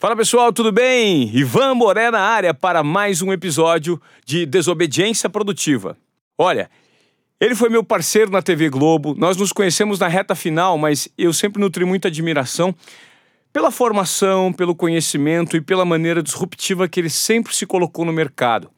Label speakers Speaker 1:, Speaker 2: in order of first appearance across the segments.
Speaker 1: Fala pessoal, tudo bem? Ivan Moré na área para mais um episódio de Desobediência Produtiva. Olha, ele foi meu parceiro na TV Globo, nós nos conhecemos na reta final, mas eu sempre nutri muita admiração pela formação, pelo conhecimento e pela maneira disruptiva que ele sempre se colocou no mercado.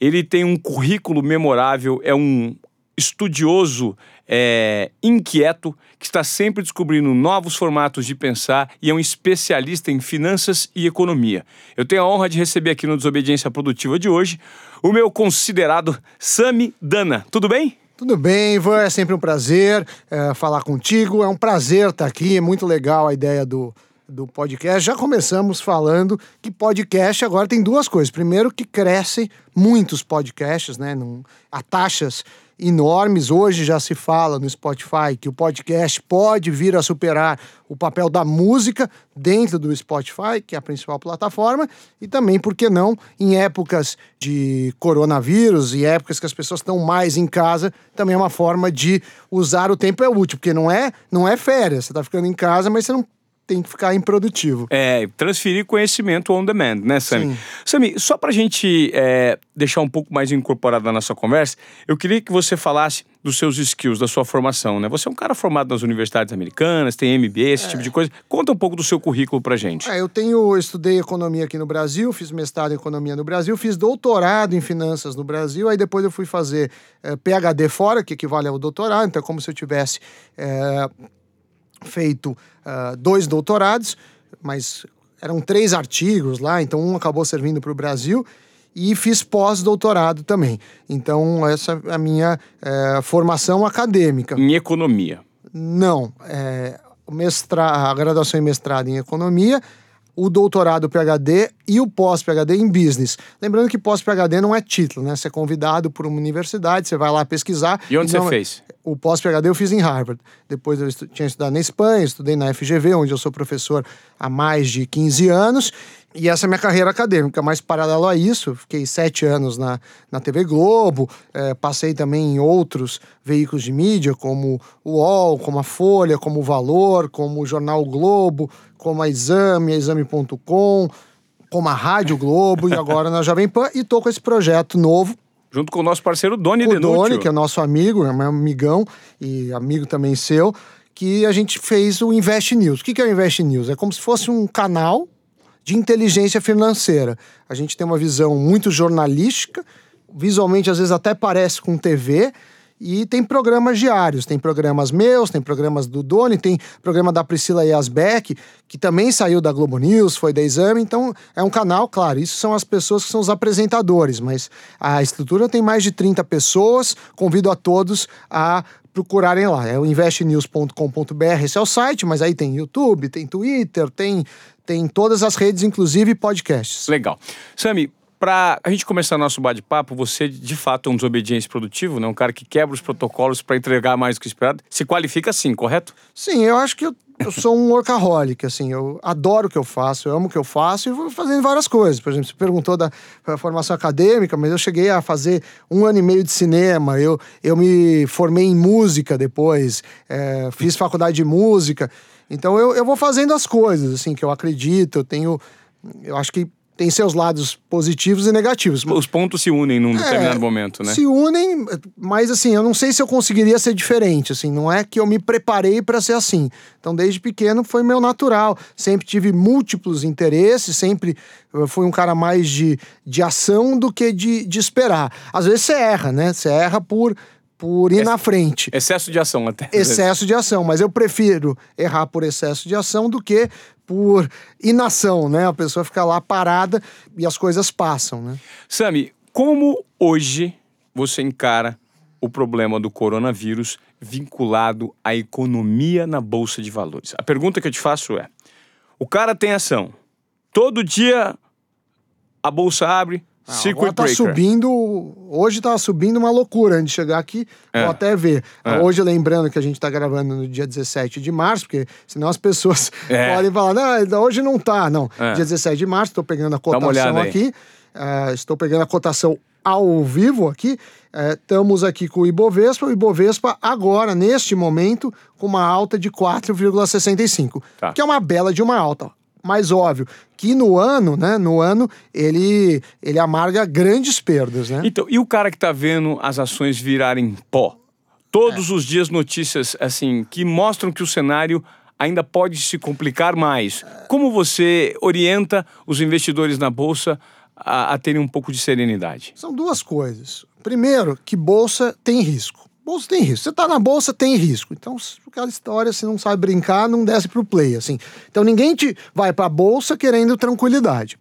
Speaker 1: Ele tem um currículo memorável, é um estudioso é, inquieto que está sempre descobrindo novos formatos de pensar e é um especialista em finanças e economia. Eu tenho a honra de receber aqui no Desobediência Produtiva de hoje o meu considerado Sami Dana. Tudo bem?
Speaker 2: Tudo bem, Ivan, é sempre um prazer é, falar contigo. É um prazer estar aqui, é muito legal a ideia do, do podcast. Já começamos falando que podcast agora tem duas coisas. Primeiro, que crescem muitos podcasts, né? Num, a taxas enormes. Hoje já se fala no Spotify que o podcast pode vir a superar o papel da música dentro do Spotify, que é a principal plataforma, e também, por que não, em épocas de coronavírus e épocas que as pessoas estão mais em casa, também é uma forma de usar o tempo é útil, porque não é, não é férias, você está ficando em casa, mas você não tem que ficar improdutivo.
Speaker 1: É, transferir conhecimento on demand, né, Sami? Sami, só pra gente é, deixar um pouco mais incorporado na nossa conversa, eu queria que você falasse dos seus skills, da sua formação, né? Você é um cara formado nas universidades americanas, tem MBA, esse é. tipo de coisa. Conta um pouco do seu currículo pra gente.
Speaker 2: É, eu tenho, eu estudei economia aqui no Brasil, fiz mestrado em economia no Brasil, fiz doutorado em finanças no Brasil, aí depois eu fui fazer é, PhD fora, que equivale ao doutorado, então é como se eu tivesse é, feito uh, dois doutorados, mas eram três artigos lá, então um acabou servindo para o Brasil e fiz pós-doutorado também. Então, essa é a minha é, formação acadêmica.
Speaker 1: Em economia?
Speaker 2: Não. É, mestra, a graduação em mestrado em economia o doutorado PhD e o pós-PhD em business. Lembrando que pós-PhD não é título, né? Você é convidado por uma universidade, você vai lá pesquisar.
Speaker 1: E onde
Speaker 2: e
Speaker 1: não... você fez?
Speaker 2: O pós-PhD eu fiz em Harvard. Depois eu estu... tinha estudado na Espanha, estudei na FGV, onde eu sou professor há mais de 15 anos. E essa é a minha carreira acadêmica, mas paralelo a isso, fiquei sete anos na, na TV Globo, é, passei também em outros veículos de mídia, como o UOL, como a Folha, como o Valor, como o Jornal Globo, como a Exame, a Exame.com, como a Rádio Globo e agora na Jovem Pan. E tô com esse projeto novo.
Speaker 1: Junto com o nosso parceiro Doni
Speaker 2: O Doni, que é nosso amigo, é meu amigão e amigo também seu, que a gente fez o Invest News. O que é o Invest News? É como se fosse um canal de inteligência financeira. A gente tem uma visão muito jornalística, visualmente às vezes até parece com TV, e tem programas diários, tem programas meus, tem programas do Doni, tem programa da Priscila Yasbeck, que também saiu da Globo News, foi da Exame, então é um canal, claro, isso são as pessoas que são os apresentadores, mas a estrutura tem mais de 30 pessoas, convido a todos a procurarem lá, é o investnews.com.br, esse é o site, mas aí tem YouTube, tem Twitter, tem, tem todas as redes, inclusive podcasts.
Speaker 1: Legal. Sami, para a gente começar nosso bate-papo, você de fato é um desobediente produtivo, né? um cara que quebra os protocolos para entregar mais do que esperado. Se qualifica assim, correto?
Speaker 2: Sim, eu acho que eu, eu sou um workaholic, assim, eu adoro o que eu faço, eu amo o que eu faço e vou fazendo várias coisas. Por exemplo, você perguntou da formação acadêmica, mas eu cheguei a fazer um ano e meio de cinema, eu, eu me formei em música depois, é, fiz faculdade de música. Então eu, eu vou fazendo as coisas, assim, que eu acredito, eu tenho. Eu acho que tem seus lados positivos e negativos.
Speaker 1: Os pontos se unem num é, determinado momento, né?
Speaker 2: Se unem, mas assim, eu não sei se eu conseguiria ser diferente, assim, não é que eu me preparei para ser assim. Então, desde pequeno foi meu natural, sempre tive múltiplos interesses, sempre fui um cara mais de, de ação do que de, de esperar. Às vezes você erra, né? Você erra por por ir Ex na frente.
Speaker 1: Excesso de ação até.
Speaker 2: Excesso de ação, mas eu prefiro errar por excesso de ação do que por inação, né? A pessoa fica lá parada e as coisas passam, né?
Speaker 1: Sami, como hoje você encara o problema do coronavírus vinculado à economia na bolsa de valores? A pergunta que eu te faço é: o cara tem ação, todo dia a bolsa abre,
Speaker 2: ah, Circuit tá breaker. subindo, hoje tá subindo uma loucura antes de chegar aqui, é. vou até ver. É. Hoje, lembrando que a gente tá gravando no dia 17 de março, porque senão as pessoas é. podem falar, não, hoje não tá. Não, é. dia 17 de março, estou pegando a cotação aqui, uh, estou pegando a cotação ao vivo aqui, uh, estamos aqui com o Ibovespa, o Ibovespa agora, neste momento, com uma alta de 4,65, tá. que é uma bela de uma alta mais óbvio que no ano, né, no ano ele ele amarga grandes perdas, né?
Speaker 1: Então, e o cara que está vendo as ações virarem pó? Todos é. os dias notícias assim que mostram que o cenário ainda pode se complicar mais. Como você orienta os investidores na bolsa a, a terem um pouco de serenidade?
Speaker 2: São duas coisas. Primeiro, que bolsa tem risco. Bolsa tem risco. Você está na bolsa, tem risco. Então, aquela história, se não sabe brincar, não desce para o play, assim. Então, ninguém te vai para a bolsa querendo tranquilidade.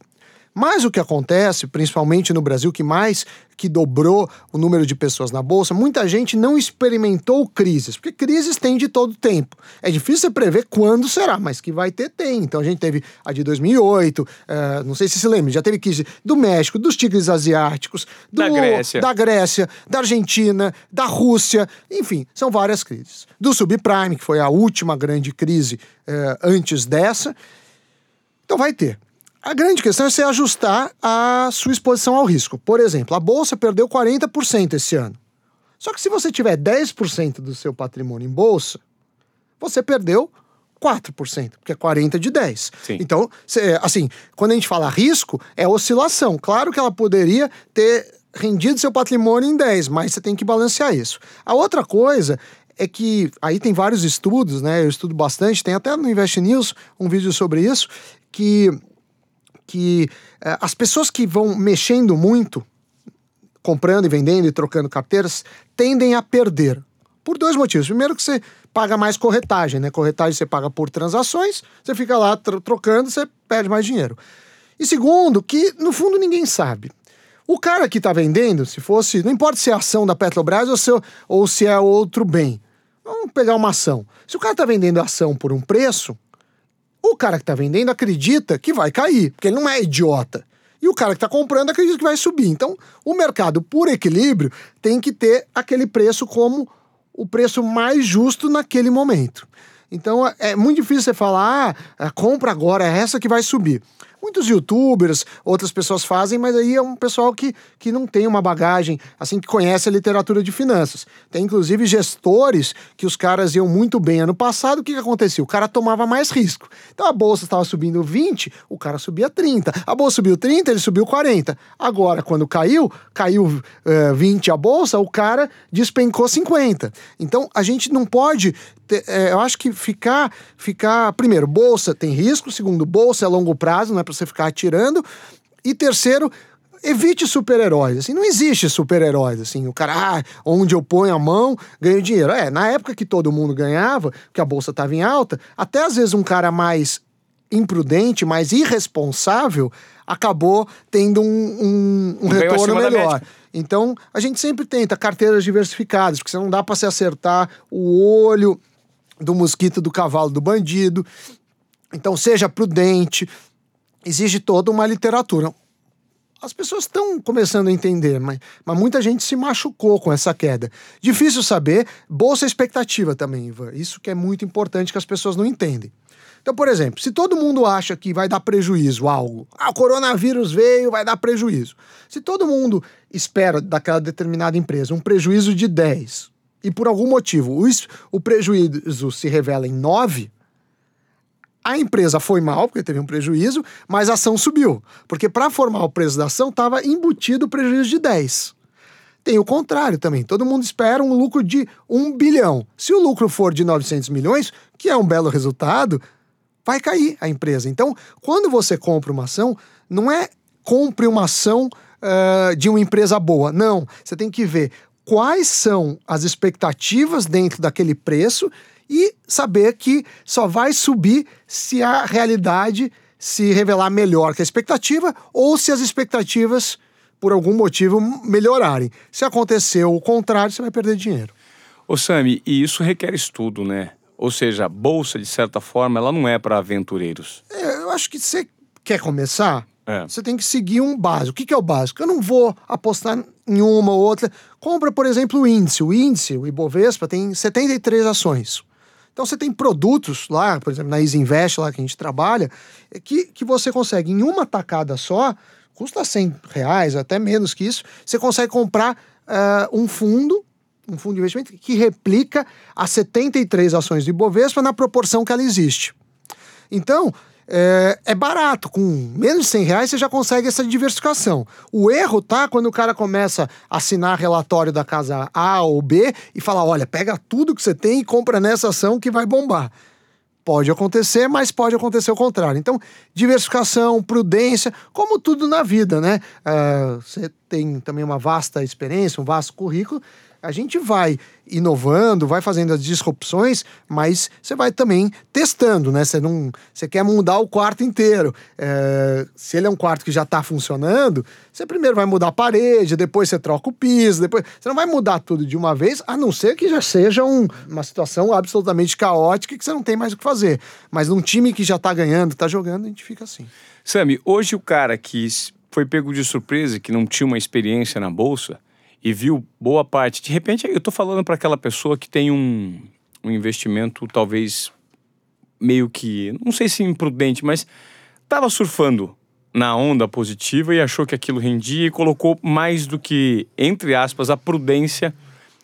Speaker 2: Mas o que acontece, principalmente no Brasil, que mais que dobrou o número de pessoas na bolsa, muita gente não experimentou crises, porque crises tem de todo tempo. É difícil você prever quando será, mas que vai ter, tem. Então a gente teve a de 2008, uh, eh, não sei se se lembra, já teve crise do México, dos tigres asiáticos, do,
Speaker 1: da, Grécia.
Speaker 2: da Grécia, da Argentina, da Rússia, enfim, são várias crises. Do subprime, que foi a última grande crise uh, antes dessa. Então vai ter. A grande questão é você ajustar a sua exposição ao risco. Por exemplo, a bolsa perdeu 40% esse ano. Só que se você tiver 10% do seu patrimônio em bolsa, você perdeu 4%, porque é 40 de 10.
Speaker 1: Sim.
Speaker 2: Então, cê, assim, quando a gente fala risco, é oscilação. Claro que ela poderia ter rendido seu patrimônio em 10, mas você tem que balancear isso. A outra coisa é que aí tem vários estudos, né? Eu estudo bastante, tem até no Invest News um vídeo sobre isso, que que uh, as pessoas que vão mexendo muito, comprando e vendendo e trocando carteiras, tendem a perder. Por dois motivos. Primeiro, que você paga mais corretagem, né? Corretagem você paga por transações, você fica lá tro trocando, você perde mais dinheiro. E segundo, que no fundo ninguém sabe. O cara que está vendendo, se fosse, não importa se é ação da Petrobras ou se, ou se é outro bem. Vamos pegar uma ação. Se o cara está vendendo ação por um preço, o cara que está vendendo acredita que vai cair, porque ele não é idiota. E o cara que está comprando acredita que vai subir. Então, o mercado, por equilíbrio, tem que ter aquele preço como o preço mais justo naquele momento. Então, é muito difícil você falar, ah, compra agora, é essa que vai subir muitos youtubers, outras pessoas fazem, mas aí é um pessoal que, que não tem uma bagagem, assim, que conhece a literatura de finanças. Tem inclusive gestores que os caras iam muito bem ano passado, o que, que acontecia? O cara tomava mais risco. Então a bolsa estava subindo 20, o cara subia 30. A bolsa subiu 30, ele subiu 40. Agora, quando caiu, caiu uh, eh, 20 a bolsa, o cara despencou 50. Então a gente não pode é, eu acho que ficar, ficar. Primeiro, bolsa tem risco. Segundo, bolsa é longo prazo, não é para você ficar atirando. E terceiro, evite super-heróis. Assim, não existe super-heróis. Assim, o cara, ah, onde eu ponho a mão, ganho dinheiro. É, na época que todo mundo ganhava, que a bolsa estava em alta, até às vezes um cara mais imprudente, mais irresponsável, acabou tendo um, um, um retorno melhor. Então, a gente sempre tenta carteiras diversificadas, porque você não dá para se acertar o olho do mosquito, do cavalo, do bandido. Então, seja prudente. Exige toda uma literatura. As pessoas estão começando a entender, mas, mas muita gente se machucou com essa queda. Difícil saber, bolsa expectativa também, Ivan. Isso que é muito importante que as pessoas não entendem. Então, por exemplo, se todo mundo acha que vai dar prejuízo algo, ah, o coronavírus veio, vai dar prejuízo. Se todo mundo espera daquela determinada empresa um prejuízo de 10, e por algum motivo o, prejuízo se revela em 9, a empresa foi mal, porque teve um prejuízo, mas a ação subiu. Porque para formar o preço da ação estava embutido o prejuízo de 10. Tem o contrário também. Todo mundo espera um lucro de 1 bilhão. Se o lucro for de 900 milhões, que é um belo resultado, vai cair a empresa. Então, quando você compra uma ação, não é compre uma ação uh, de uma empresa boa. Não. Você tem que ver quais são as expectativas dentro daquele preço e saber que só vai subir se a realidade se revelar melhor que a expectativa ou se as expectativas, por algum motivo, melhorarem. Se acontecer o contrário, você vai perder dinheiro.
Speaker 1: Ô Sami, e isso requer estudo, né? Ou seja, a bolsa, de certa forma, ela não é para aventureiros.
Speaker 2: É, eu acho que você quer começar, é. Você tem que seguir um básico. O que, que é o básico? Eu não vou apostar em uma ou outra. Compra, por exemplo, o índice. O índice, o Ibovespa, tem 73 ações. Então você tem produtos lá, por exemplo, na Easy Invest, lá que a gente trabalha, que, que você consegue em uma tacada só, custa 100 reais, até menos que isso, você consegue comprar uh, um fundo, um fundo de investimento que replica as 73 ações do Ibovespa na proporção que ela existe. Então, é, é, barato. Com menos de 100 reais você já consegue essa diversificação. O erro tá quando o cara começa a assinar relatório da casa A ou B e fala: olha, pega tudo que você tem e compra nessa ação que vai bombar. Pode acontecer, mas pode acontecer o contrário. Então, diversificação, prudência, como tudo na vida, né? Uh, você tem também uma vasta experiência, um vasto currículo a gente vai inovando, vai fazendo as disrupções, mas você vai também testando, né? Você não, você quer mudar o quarto inteiro. É, se ele é um quarto que já está funcionando, você primeiro vai mudar a parede, depois você troca o piso, depois você não vai mudar tudo de uma vez, a não ser que já seja um, uma situação absolutamente caótica que você não tem mais o que fazer. Mas num time que já está ganhando, está jogando, a gente fica assim.
Speaker 1: Sami, hoje o cara que foi pego de surpresa, que não tinha uma experiência na bolsa e viu boa parte. De repente, eu estou falando para aquela pessoa que tem um, um investimento talvez meio que, não sei se imprudente, mas estava surfando na onda positiva e achou que aquilo rendia e colocou mais do que, entre aspas, a prudência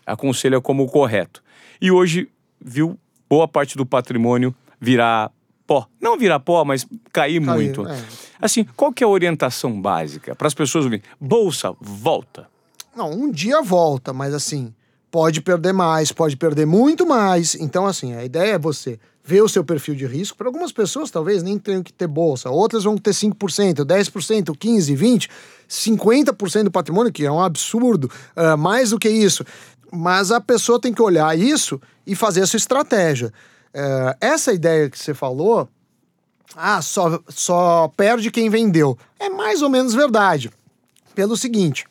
Speaker 1: aconselha como correto. E hoje viu boa parte do patrimônio virar pó. Não virar pó, mas cair, cair muito. É. Assim, qual que é a orientação básica para as pessoas ouvirem? Bolsa, volta.
Speaker 2: Não, um dia volta, mas assim, pode perder mais, pode perder muito mais. Então, assim, a ideia é você ver o seu perfil de risco. Para algumas pessoas, talvez nem tenham que ter bolsa, outras vão ter 5%, 10%, 15%, 20%, 50% do patrimônio, que é um absurdo, uh, mais do que isso. Mas a pessoa tem que olhar isso e fazer a sua estratégia. Uh, essa ideia que você falou, ah, só, só perde quem vendeu, é mais ou menos verdade. Pelo seguinte,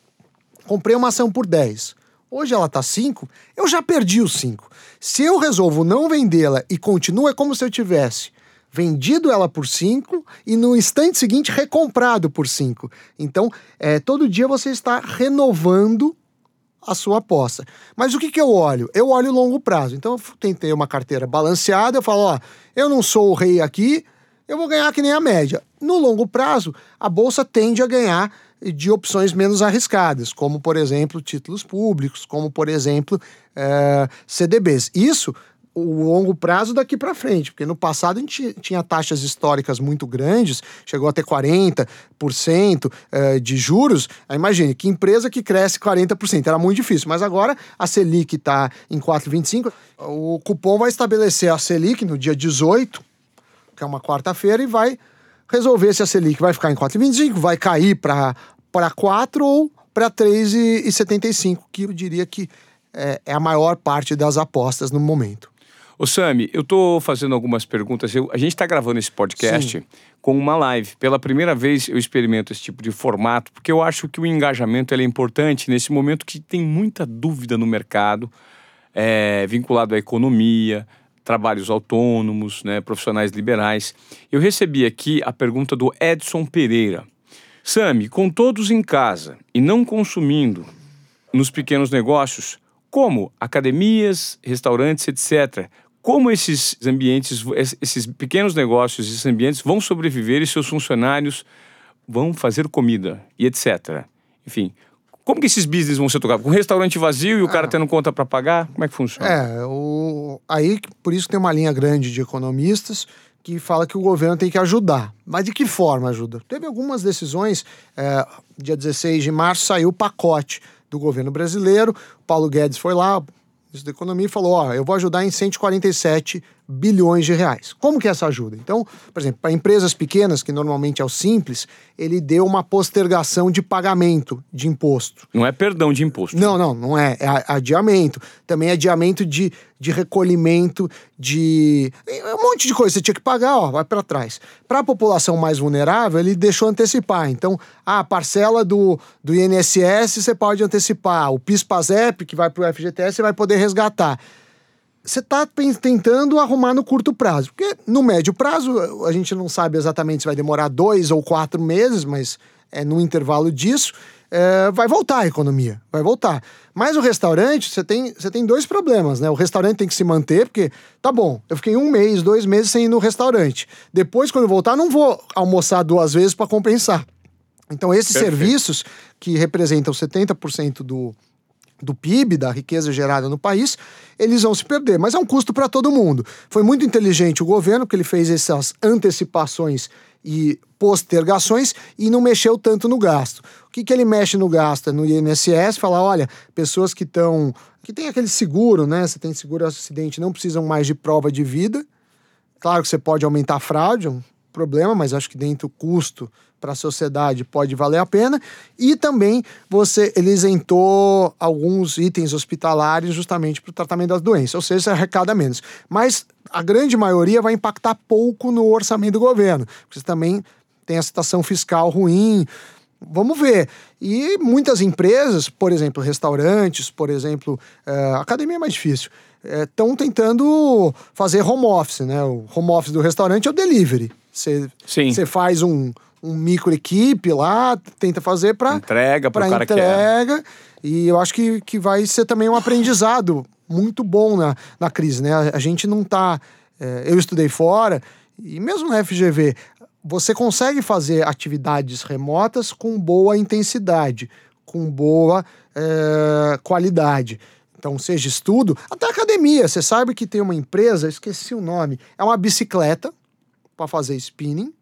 Speaker 2: comprei uma ação por 10. Hoje ela tá 5, eu já perdi os 5. Se eu resolvo não vendê-la e continuo, é como se eu tivesse vendido ela por 5 e no instante seguinte recomprado por 5. Então, é, todo dia você está renovando a sua aposta. Mas o que, que eu olho? Eu olho longo prazo. Então, eu tentei uma carteira balanceada, eu falo, ó, eu não sou o rei aqui, eu vou ganhar que nem a média. No longo prazo, a bolsa tende a ganhar de opções menos arriscadas, como, por exemplo, títulos públicos, como, por exemplo, é, CDBs. Isso o longo prazo daqui para frente, porque no passado a gente tinha taxas históricas muito grandes, chegou a ter 40% é, de juros. Imagine, que empresa que cresce 40%, era muito difícil, mas agora a Selic está em 4,25%, o cupom vai estabelecer a Selic no dia 18, que é uma quarta-feira, e vai resolver se a Selic vai ficar em 4,25, vai cair para para 4 ou para 3,75, que eu diria que é, é, a maior parte das apostas no momento.
Speaker 1: Ô Sami, eu estou fazendo algumas perguntas. Eu, a gente está gravando esse podcast Sim. com uma live. Pela primeira vez eu experimento esse tipo de formato, porque eu acho que o engajamento é importante nesse momento que tem muita dúvida no mercado, é, vinculado à economia, trabalhos autônomos, né, profissionais liberais. Eu recebi aqui a pergunta do Edson Pereira. Sami, com todos em casa e não consumindo nos pequenos negócios, como academias, restaurantes, etc., como esses ambientes, esses pequenos negócios, esses ambientes vão sobreviver e seus funcionários vão fazer comida e etc. Enfim, como que esses business vão ser tocados? Com restaurante vazio e o cara ah. tendo conta para pagar? Como é que funciona?
Speaker 2: É, o... aí por isso tem uma linha grande de economistas que fala que o governo tem que ajudar. Mas de que forma ajuda? Teve algumas decisões, é, dia 16 de março saiu o pacote do governo brasileiro, Paulo Guedes foi lá, ministro da Economia, e falou: ó, eu vou ajudar em 147 bilhões de reais. Como que é essa ajuda? Então, por exemplo, para empresas pequenas, que normalmente é o simples, ele deu uma postergação de pagamento de imposto.
Speaker 1: Não é perdão de imposto.
Speaker 2: Não, não, não é. É adiamento. Também é adiamento de, de recolhimento de. Um monte de coisa. Você tinha que pagar, ó, vai para trás. Para a população mais vulnerável, ele deixou antecipar. Então, a parcela do, do INSS você pode antecipar. O PIS-PASEP, que vai para o FGTS, você vai poder resgatar você está tentando arrumar no curto prazo. Porque no médio prazo, a gente não sabe exatamente se vai demorar dois ou quatro meses, mas é no intervalo disso, é, vai voltar a economia, vai voltar. Mas o restaurante, você tem, você tem dois problemas, né? O restaurante tem que se manter, porque, tá bom, eu fiquei um mês, dois meses sem ir no restaurante. Depois, quando eu voltar, não vou almoçar duas vezes para compensar. Então, esses Perfeito. serviços, que representam 70% do, do PIB, da riqueza gerada no país, eles vão se perder. Mas é um custo para todo mundo. Foi muito inteligente o governo, que ele fez essas antecipações e postergações e não mexeu tanto no gasto. O que, que ele mexe no gasto? No INSS, fala, olha, pessoas que estão. que tem aquele seguro, né? Você tem seguro acidente, não precisam mais de prova de vida. Claro que você pode aumentar a fraude, é um problema, mas acho que dentro do custo para a sociedade pode valer a pena. E também você ele isentou alguns itens hospitalares justamente para o tratamento das doenças, ou seja, você arrecada menos. Mas a grande maioria vai impactar pouco no orçamento do governo, porque você também tem a situação fiscal ruim. Vamos ver. E muitas empresas, por exemplo, restaurantes, por exemplo, uh, academia é mais difícil, estão uh, tentando fazer home office, né? O home office do restaurante é o delivery. Você faz um, um micro equipe lá, tenta fazer para
Speaker 1: entrega para cara
Speaker 2: entrega. Que é. E eu acho que, que vai ser também um aprendizado muito bom na, na crise, né? A, a gente não tá. É, eu estudei fora e mesmo na FGV você consegue fazer atividades remotas com boa intensidade, com boa é, qualidade. Então, seja estudo, até academia. Você sabe que tem uma empresa, esqueci o nome, é uma bicicleta para fazer spinning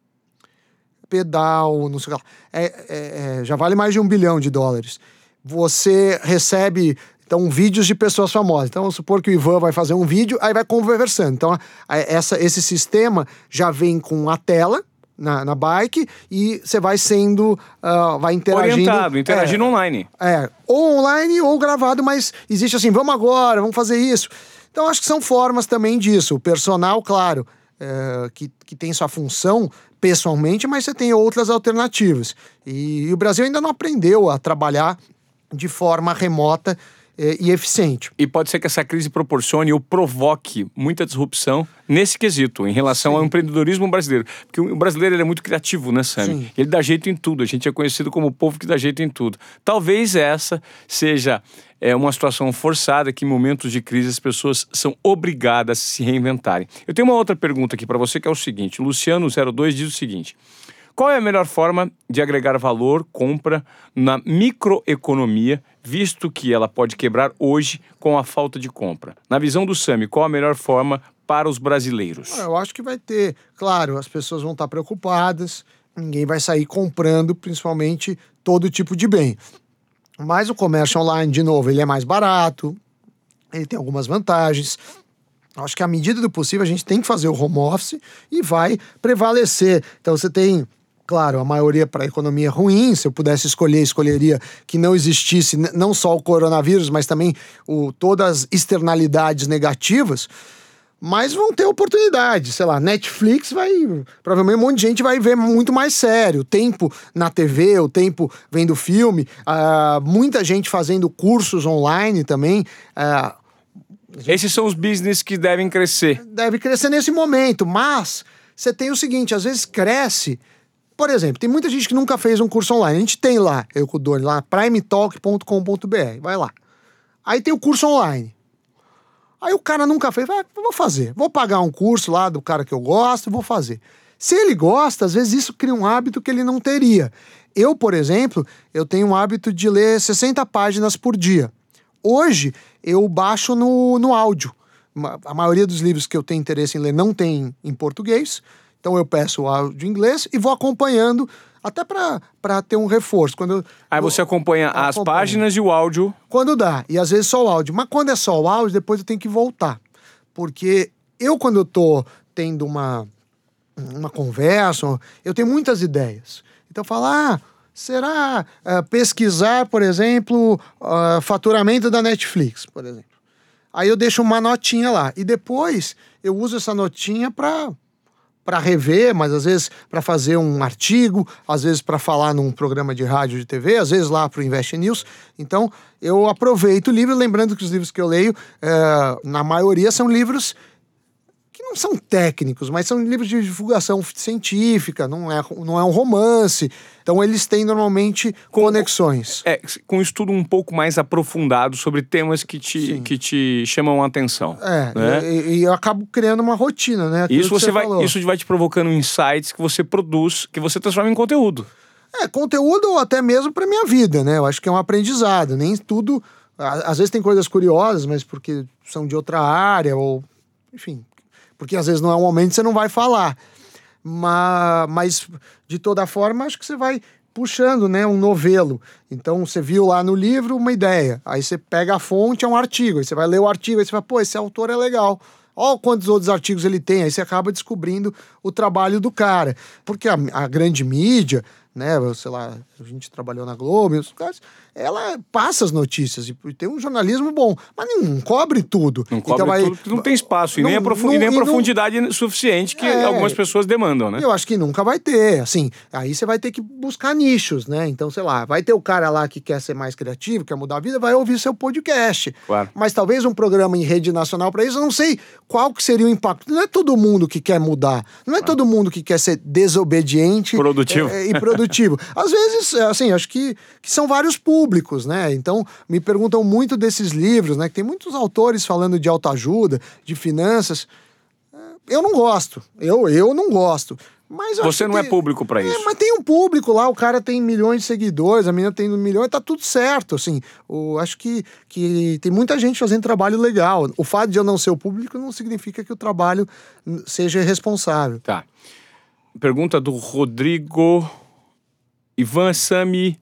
Speaker 2: pedal, não sei o que lá. É, é, é, já vale mais de um bilhão de dólares. Você recebe então, vídeos de pessoas famosas. Então, vamos supor que o Ivan vai fazer um vídeo, aí vai conversando. Então, essa, esse sistema já vem com a tela na, na bike e você vai sendo, uh, vai interagindo.
Speaker 1: Orientado, interagindo é, online.
Speaker 2: É, ou online ou gravado, mas existe assim, vamos agora, vamos fazer isso. Então, acho que são formas também disso. O personal, claro, é, que, que tem sua função pessoalmente, mas você tem outras alternativas. E, e o Brasil ainda não aprendeu a trabalhar de forma remota é, e eficiente.
Speaker 1: E pode ser que essa crise proporcione ou provoque muita disrupção nesse quesito, em relação Sim. ao empreendedorismo brasileiro. Porque o brasileiro é muito criativo, né, Sami? Ele dá jeito em tudo. A gente é conhecido como o povo que dá jeito em tudo. Talvez essa seja é, uma situação forçada que em momentos de crise as pessoas são obrigadas a se reinventarem. Eu tenho uma outra pergunta aqui para você que é o seguinte. Luciano02 diz o seguinte. Qual é a melhor forma de agregar valor, compra na microeconomia, visto que ela pode quebrar hoje com a falta de compra? Na visão do Sami, qual a melhor forma para os brasileiros?
Speaker 2: Eu acho que vai ter, claro, as pessoas vão estar preocupadas, ninguém vai sair comprando, principalmente todo tipo de bem. Mas o comércio online, de novo, ele é mais barato, ele tem algumas vantagens. Acho que à medida do possível a gente tem que fazer o home office e vai prevalecer. Então você tem Claro, a maioria para a economia ruim. Se eu pudesse escolher, escolheria que não existisse não só o coronavírus, mas também o, todas as externalidades negativas. Mas vão ter oportunidade, sei lá, Netflix vai. Provavelmente um monte de gente vai ver muito mais sério. O tempo na TV, o tempo vendo filme, uh, muita gente fazendo cursos online também. Uh,
Speaker 1: Esses são os business que devem crescer.
Speaker 2: Deve crescer nesse momento, mas você tem o seguinte: às vezes cresce por exemplo, tem muita gente que nunca fez um curso online. A gente tem lá, eu com o Doni, lá, primetalk.com.br. Vai lá. Aí tem o curso online. Aí o cara nunca fez, vai, vou fazer. Vou pagar um curso lá do cara que eu gosto, vou fazer. Se ele gosta, às vezes isso cria um hábito que ele não teria. Eu, por exemplo, eu tenho um hábito de ler 60 páginas por dia. Hoje, eu baixo no, no áudio. A maioria dos livros que eu tenho interesse em ler não tem em português. Então eu peço o áudio em inglês e vou acompanhando até para ter um reforço. Quando
Speaker 1: Aí você acompanha eu, as acompanho. páginas e o áudio?
Speaker 2: Quando dá, e às vezes só o áudio. Mas quando é só o áudio, depois eu tenho que voltar. Porque eu, quando eu tô tendo uma, uma conversa, eu tenho muitas ideias. Então eu falo, ah, será uh, pesquisar, por exemplo, uh, faturamento da Netflix, por exemplo. Aí eu deixo uma notinha lá. E depois eu uso essa notinha para para rever, mas às vezes para fazer um artigo, às vezes para falar num programa de rádio de TV, às vezes lá para o Invest News. Então eu aproveito o livro, lembrando que os livros que eu leio, é, na maioria são livros não são técnicos, mas são livros de divulgação científica, não é, não é um romance. Então eles têm normalmente com, conexões.
Speaker 1: É, com um estudo um pouco mais aprofundado sobre temas que te, que te chamam a atenção.
Speaker 2: É, né? e, e, eu acabo criando uma rotina, né?
Speaker 1: isso você, você vai, isso vai te provocando insights que você produz, que você transforma em conteúdo.
Speaker 2: É, conteúdo ou até mesmo para minha vida, né? Eu acho que é um aprendizado. Nem tudo Às vezes tem coisas curiosas, mas porque são de outra área, ou enfim, porque às vezes não é um momento você não vai falar. Mas, mas de toda forma, acho que você vai puxando, né, um novelo. Então você viu lá no livro uma ideia, aí você pega a fonte, é um artigo, aí você vai ler o artigo, aí você fala, pô, esse autor é legal. Olha quantos outros artigos ele tem, aí você acaba descobrindo o trabalho do cara. Porque a, a grande mídia, né, sei lá, a gente trabalhou na Globo, os caras, ela passa as notícias e tem um jornalismo bom, mas não cobre tudo.
Speaker 1: Não cobre então, vai, tudo, não tem espaço e nem, a, profu não, nem a profundidade não, suficiente que é, algumas pessoas demandam, né?
Speaker 2: Eu acho que nunca vai ter, assim, aí você vai ter que buscar nichos, né? Então, sei lá, vai ter o cara lá que quer ser mais criativo, quer mudar a vida, vai ouvir seu podcast.
Speaker 1: Claro.
Speaker 2: Mas talvez um programa em rede nacional para isso, eu não sei qual que seria o impacto. Não é todo mundo que quer mudar, não é claro. todo mundo que quer ser desobediente
Speaker 1: produtivo.
Speaker 2: É, e produtivo. Às vezes, assim, acho que, que são vários públicos públicos, né? Então, me perguntam muito desses livros, né? Que tem muitos autores falando de autoajuda, de finanças. É, eu não gosto. Eu, eu não gosto. Mas
Speaker 1: Você não é público para é, isso.
Speaker 2: mas tem um público lá, o cara tem milhões de seguidores, a menina tem um milhão, tá tudo certo, assim. O, acho que, que tem muita gente fazendo trabalho legal. O fato de eu não ser o público não significa que o trabalho seja responsável.
Speaker 1: Tá. Pergunta do Rodrigo Ivan Sami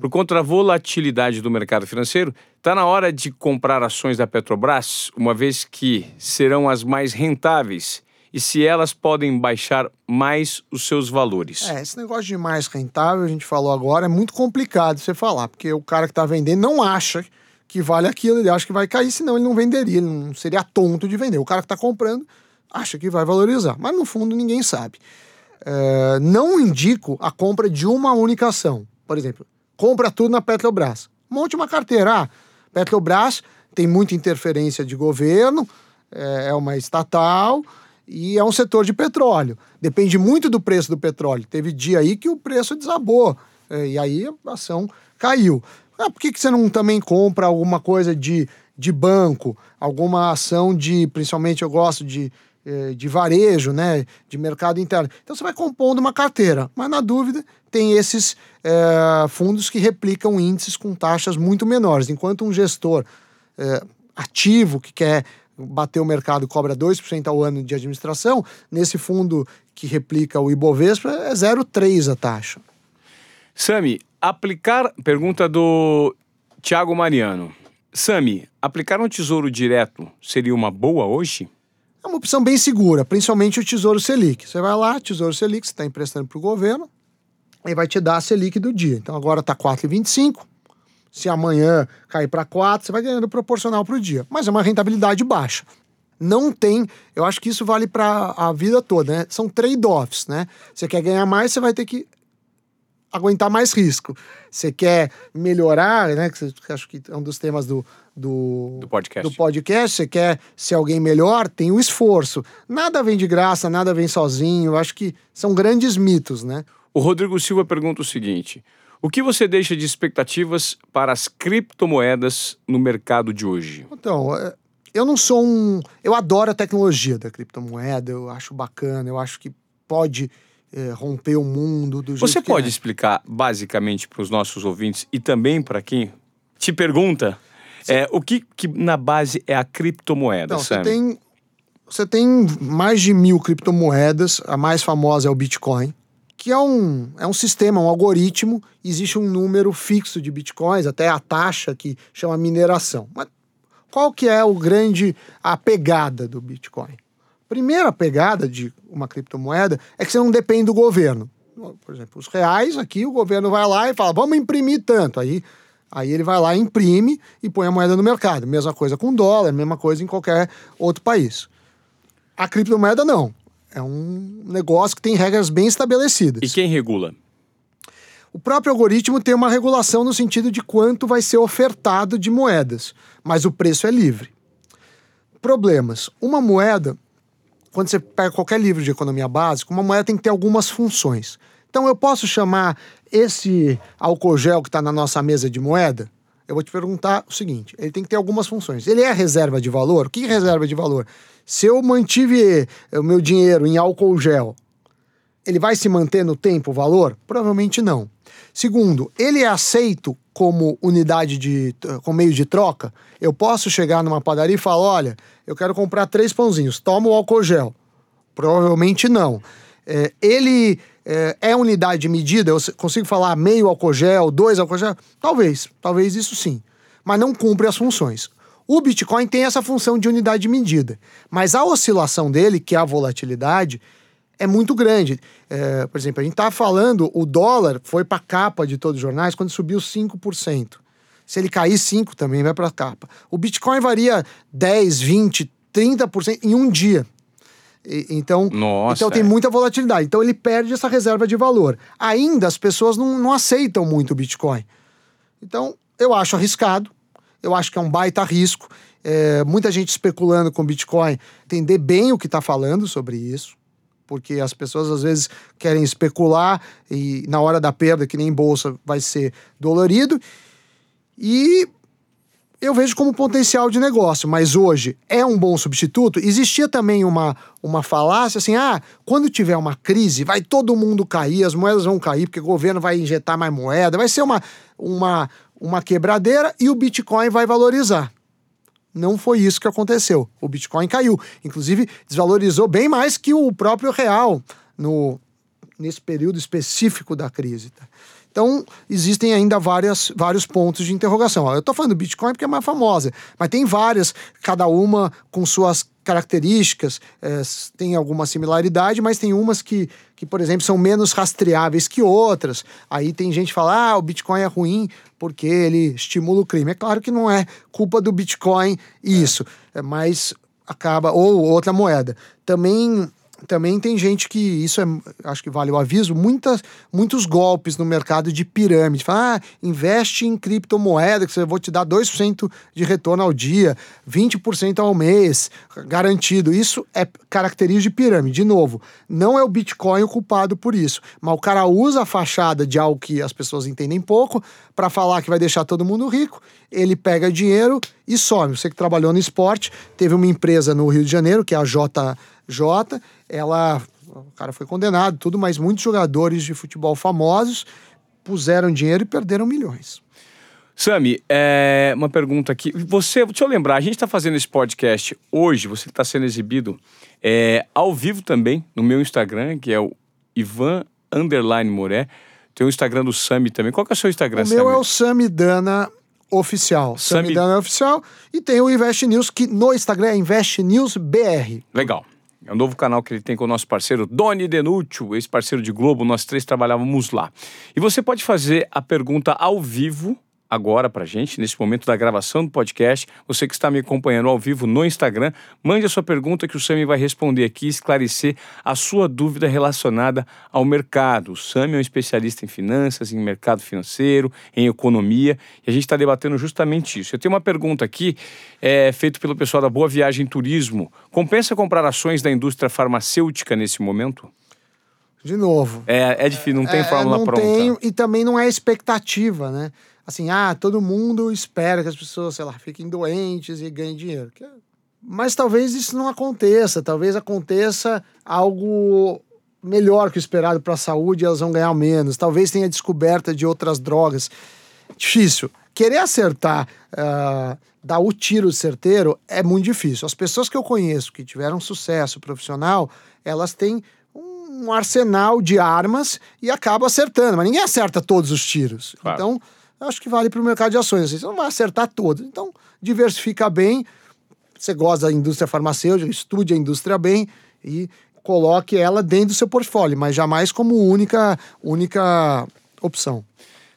Speaker 1: por conta da volatilidade do mercado financeiro, está na hora de comprar ações da Petrobras, uma vez que serão as mais rentáveis e se elas podem baixar mais os seus valores.
Speaker 2: É, esse negócio de mais rentável, a gente falou agora, é muito complicado você falar, porque o cara que está vendendo não acha que vale aquilo, ele acha que vai cair, senão ele não venderia, ele não seria tonto de vender. O cara que está comprando acha que vai valorizar, mas no fundo ninguém sabe. É, não indico a compra de uma única ação. Por exemplo, compra tudo na Petrobras. Monte uma carteira. Ah, Petrobras tem muita interferência de governo, é, é uma estatal e é um setor de petróleo. Depende muito do preço do petróleo. Teve dia aí que o preço desabou é, e aí a ação caiu. Ah, por que, que você não também compra alguma coisa de, de banco, alguma ação de, principalmente eu gosto de, de varejo, né, de mercado interno. Então você vai compondo uma carteira, mas na dúvida tem esses é, fundos que replicam índices com taxas muito menores, enquanto um gestor é, ativo que quer bater o mercado cobra 2% ao ano de administração, nesse fundo que replica o Ibovespa é 0,3% a taxa.
Speaker 1: Sami, aplicar. Pergunta do Tiago Mariano. Sami, aplicar um tesouro direto seria uma boa hoje?
Speaker 2: É uma opção bem segura, principalmente o Tesouro Selic. Você vai lá, Tesouro Selic, você está emprestando para o governo, e vai te dar a Selic do dia. Então agora está 4,25. Se amanhã cair para 4, você vai ganhando proporcional para o dia. Mas é uma rentabilidade baixa. Não tem, eu acho que isso vale para a vida toda, né? São trade-offs, né? Você quer ganhar mais, você vai ter que aguentar mais risco. Você quer melhorar, né? Que acho que é um dos temas do, do,
Speaker 1: do, podcast.
Speaker 2: do podcast. Você quer ser alguém melhor, tem o esforço. Nada vem de graça, nada vem sozinho. Eu acho que são grandes mitos, né?
Speaker 1: O Rodrigo Silva pergunta o seguinte: o que você deixa de expectativas para as criptomoedas no mercado de hoje?
Speaker 2: Então, é, eu não sou um. Eu adoro a tecnologia da criptomoeda, eu acho bacana, eu acho que pode é, romper o mundo do
Speaker 1: jeito
Speaker 2: Você
Speaker 1: pode
Speaker 2: é.
Speaker 1: explicar basicamente para os nossos ouvintes e também para quem te pergunta é, o que, que na base é a criptomoeda?
Speaker 2: Então, você tem, você tem mais de mil criptomoedas, a mais famosa é o Bitcoin que é um, é um sistema, um algoritmo, existe um número fixo de bitcoins, até a taxa que chama mineração. Mas qual que é o grande a pegada do Bitcoin? Primeira pegada de uma criptomoeda é que você não depende do governo. Por exemplo, os reais aqui, o governo vai lá e fala, vamos imprimir tanto. Aí, aí ele vai lá, imprime e põe a moeda no mercado. Mesma coisa com dólar, mesma coisa em qualquer outro país. A criptomoeda não. É um negócio que tem regras bem estabelecidas.
Speaker 1: E quem regula?
Speaker 2: O próprio algoritmo tem uma regulação no sentido de quanto vai ser ofertado de moedas, mas o preço é livre. Problemas. Uma moeda, quando você pega qualquer livro de economia básica, uma moeda tem que ter algumas funções. Então eu posso chamar esse álcool gel que está na nossa mesa de moeda? Eu vou te perguntar o seguinte: ele tem que ter algumas funções. Ele é reserva de valor? O que é reserva de valor? Se eu mantive o meu dinheiro em álcool gel ele vai se manter no tempo o valor? Provavelmente não. Segundo, ele é aceito como unidade de. como meio de troca? Eu posso chegar numa padaria e falar: olha, eu quero comprar três pãozinhos, toma o álcool gel. Provavelmente não. É, ele é, é, unidade de medida? Eu consigo falar meio álcool gel, dois álcool gel? Talvez, talvez isso sim. Mas não cumpre as funções. O Bitcoin tem essa função de unidade de medida, mas a oscilação dele, que é a volatilidade, é muito grande. É, por exemplo, a gente está falando, o dólar foi para a capa de todos os jornais quando subiu 5%. Se ele cair 5% também vai para a capa. O Bitcoin varia 10, 20, 30% em um dia. E, então,
Speaker 1: Nossa,
Speaker 2: então tem é. muita volatilidade. Então ele perde essa reserva de valor. Ainda as pessoas não, não aceitam muito o Bitcoin. Então, eu acho arriscado. Eu acho que é um baita risco. É, muita gente especulando com Bitcoin, entender bem o que está falando sobre isso porque as pessoas às vezes querem especular e na hora da perda, que nem bolsa, vai ser dolorido. E eu vejo como potencial de negócio, mas hoje é um bom substituto. Existia também uma, uma falácia assim: ah, quando tiver uma crise, vai todo mundo cair, as moedas vão cair, porque o governo vai injetar mais moeda, vai ser uma, uma, uma quebradeira e o Bitcoin vai valorizar. Não foi isso que aconteceu. O Bitcoin caiu. Inclusive, desvalorizou bem mais que o próprio real no, nesse período específico da crise. Tá? Então, existem ainda várias, vários pontos de interrogação. Eu estou falando do Bitcoin porque é mais famosa, mas tem várias, cada uma com suas características, é, tem alguma similaridade, mas tem umas que, que, por exemplo, são menos rastreáveis que outras. Aí tem gente que fala, ah, o Bitcoin é ruim porque ele estimula o crime. É claro que não é culpa do Bitcoin isso, é. mas acaba, ou outra moeda. Também também tem gente que, isso é, acho que vale o aviso, muitas, muitos golpes no mercado de pirâmide. Fala, ah, investe em criptomoeda, que eu vou te dar 2% de retorno ao dia, 20% ao mês, garantido. Isso é característica de pirâmide. De novo, não é o Bitcoin o culpado por isso, mas o cara usa a fachada de algo que as pessoas entendem pouco para falar que vai deixar todo mundo rico, ele pega dinheiro e some. Você que trabalhou no esporte, teve uma empresa no Rio de Janeiro, que é a J J, ela, o cara foi condenado, tudo, mas muitos jogadores de futebol famosos puseram dinheiro e perderam milhões.
Speaker 1: Sami, é, uma pergunta aqui. Você, deixa eu lembrar, a gente está fazendo esse podcast hoje, você está sendo exibido é, ao vivo também no meu Instagram, que é o Ivan Underline Moré. Tem o Instagram do Sami também. Qual que é o seu Instagram,
Speaker 2: O meu é o Sami Dana Oficial. Sami Dana Oficial. E tem o Invest News, que no Instagram é Invest News BR.
Speaker 1: Legal. É um novo canal que ele tem com o nosso parceiro Doni Denútil, ex-parceiro de Globo. Nós três trabalhávamos lá. E você pode fazer a pergunta ao vivo agora para gente, nesse momento da gravação do podcast. Você que está me acompanhando ao vivo no Instagram, mande a sua pergunta que o Sami vai responder aqui, esclarecer a sua dúvida relacionada ao mercado. O Sami é um especialista em finanças, em mercado financeiro, em economia, e a gente está debatendo justamente isso. Eu tenho uma pergunta aqui, é, feita pelo pessoal da Boa Viagem Turismo. Compensa comprar ações da indústria farmacêutica nesse momento?
Speaker 2: De novo.
Speaker 1: É, é difícil, não tem é, fórmula
Speaker 2: não
Speaker 1: pronta. Tenho,
Speaker 2: e também não é expectativa, né? Assim, ah, todo mundo espera que as pessoas, sei lá, fiquem doentes e ganhem dinheiro. É, mas talvez isso não aconteça, talvez aconteça algo melhor que o esperado para a saúde e elas vão ganhar menos. Talvez tenha descoberta de outras drogas. Difícil. Querer acertar, uh, dar o tiro certeiro é muito difícil. As pessoas que eu conheço que tiveram sucesso profissional, elas têm um arsenal de armas e acabam acertando, mas ninguém acerta todos os tiros. Claro. Então, acho que vale para o mercado de ações. Assim, você não vai acertar todos. Então, diversifica bem. Você gosta da indústria farmacêutica, estude a indústria bem e coloque ela dentro do seu portfólio, mas jamais como única, única opção.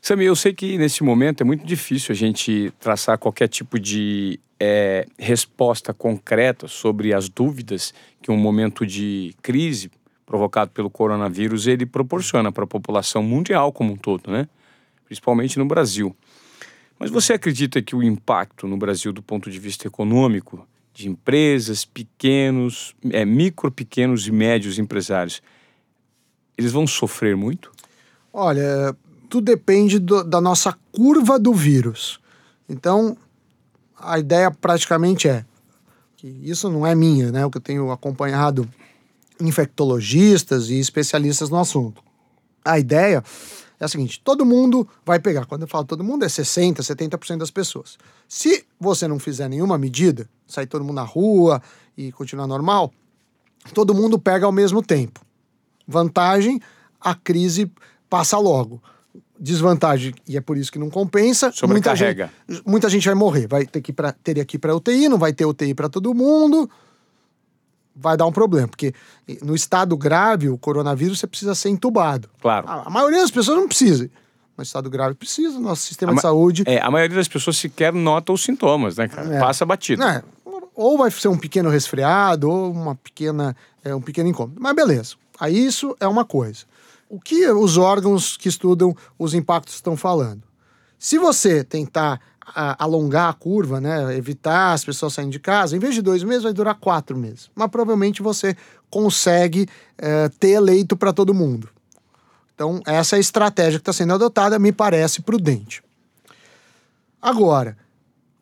Speaker 1: Samir, eu sei que nesse momento é muito difícil a gente traçar qualquer tipo de é, resposta concreta sobre as dúvidas que um momento de crise provocado pelo coronavírus ele proporciona para a população mundial como um todo, né? Principalmente no Brasil. Mas você acredita que o impacto no Brasil, do ponto de vista econômico, de empresas, pequenos, é, micro, pequenos e médios empresários, eles vão sofrer muito?
Speaker 2: Olha, tudo depende do, da nossa curva do vírus. Então, a ideia praticamente é que isso não é minha, né? O que eu tenho acompanhado infectologistas e especialistas no assunto. A ideia é a seguinte: todo mundo vai pegar. Quando eu falo todo mundo, é 60%, 70% das pessoas. Se você não fizer nenhuma medida, sair todo mundo na rua e continuar normal, todo mundo pega ao mesmo tempo. Vantagem, a crise passa logo. Desvantagem, e é por isso que não compensa. Muita gente, muita gente vai morrer. Vai ter que ir pra, teria que ir para UTI, não vai ter UTI para todo mundo. Vai dar um problema, porque no estado grave, o coronavírus, você precisa ser entubado.
Speaker 1: Claro.
Speaker 2: A, a maioria das pessoas não precisa. Mas estado grave precisa, nosso sistema
Speaker 1: A
Speaker 2: de saúde.
Speaker 1: É, a maioria das pessoas sequer nota os sintomas, né, cara?
Speaker 2: É.
Speaker 1: Passa batido.
Speaker 2: né, ou vai ser um pequeno resfriado, ou uma pequena, é, um pequeno incômodo. Mas beleza. Aí isso é uma coisa. O que os órgãos que estudam os impactos estão falando? Se você tentar alongar a curva, né, evitar as pessoas saindo de casa, em vez de dois meses, vai durar quatro meses. Mas provavelmente você consegue é, ter leito para todo mundo. Então, essa é a estratégia que está sendo adotada, me parece prudente. Agora,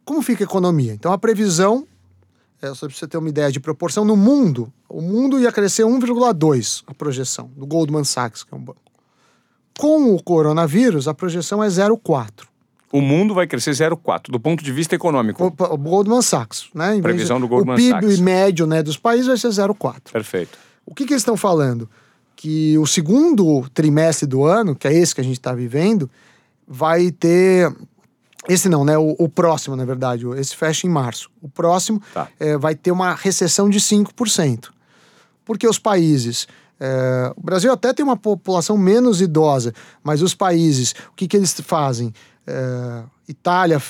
Speaker 2: como fica a economia? Então, a previsão, é, só para você ter uma ideia de proporção, no mundo, o mundo ia crescer 1,2 a projeção, do Goldman Sachs, que é um banco. Com o coronavírus, a projeção é 0,4.
Speaker 1: O mundo vai crescer 0,4 do ponto de vista econômico.
Speaker 2: O, o Goldman Sachs, né? Em
Speaker 1: Previsão
Speaker 2: de-
Speaker 1: do Goldman
Speaker 2: O PIB
Speaker 1: Sachs.
Speaker 2: médio né, dos países vai ser 0,4.
Speaker 1: Perfeito.
Speaker 2: O que, que eles estão falando? Que o segundo trimestre do ano, que é esse que a gente está vivendo, vai ter. Esse não, né? O, o próximo, na verdade. Esse fecha em março. O próximo
Speaker 1: Tá.
Speaker 2: eh, vai ter uma recessão de 5%. Porque os países. eh, o Brasil até tem uma população menos idosa, mas os países, o que, que eles fazem? Eh, Itália,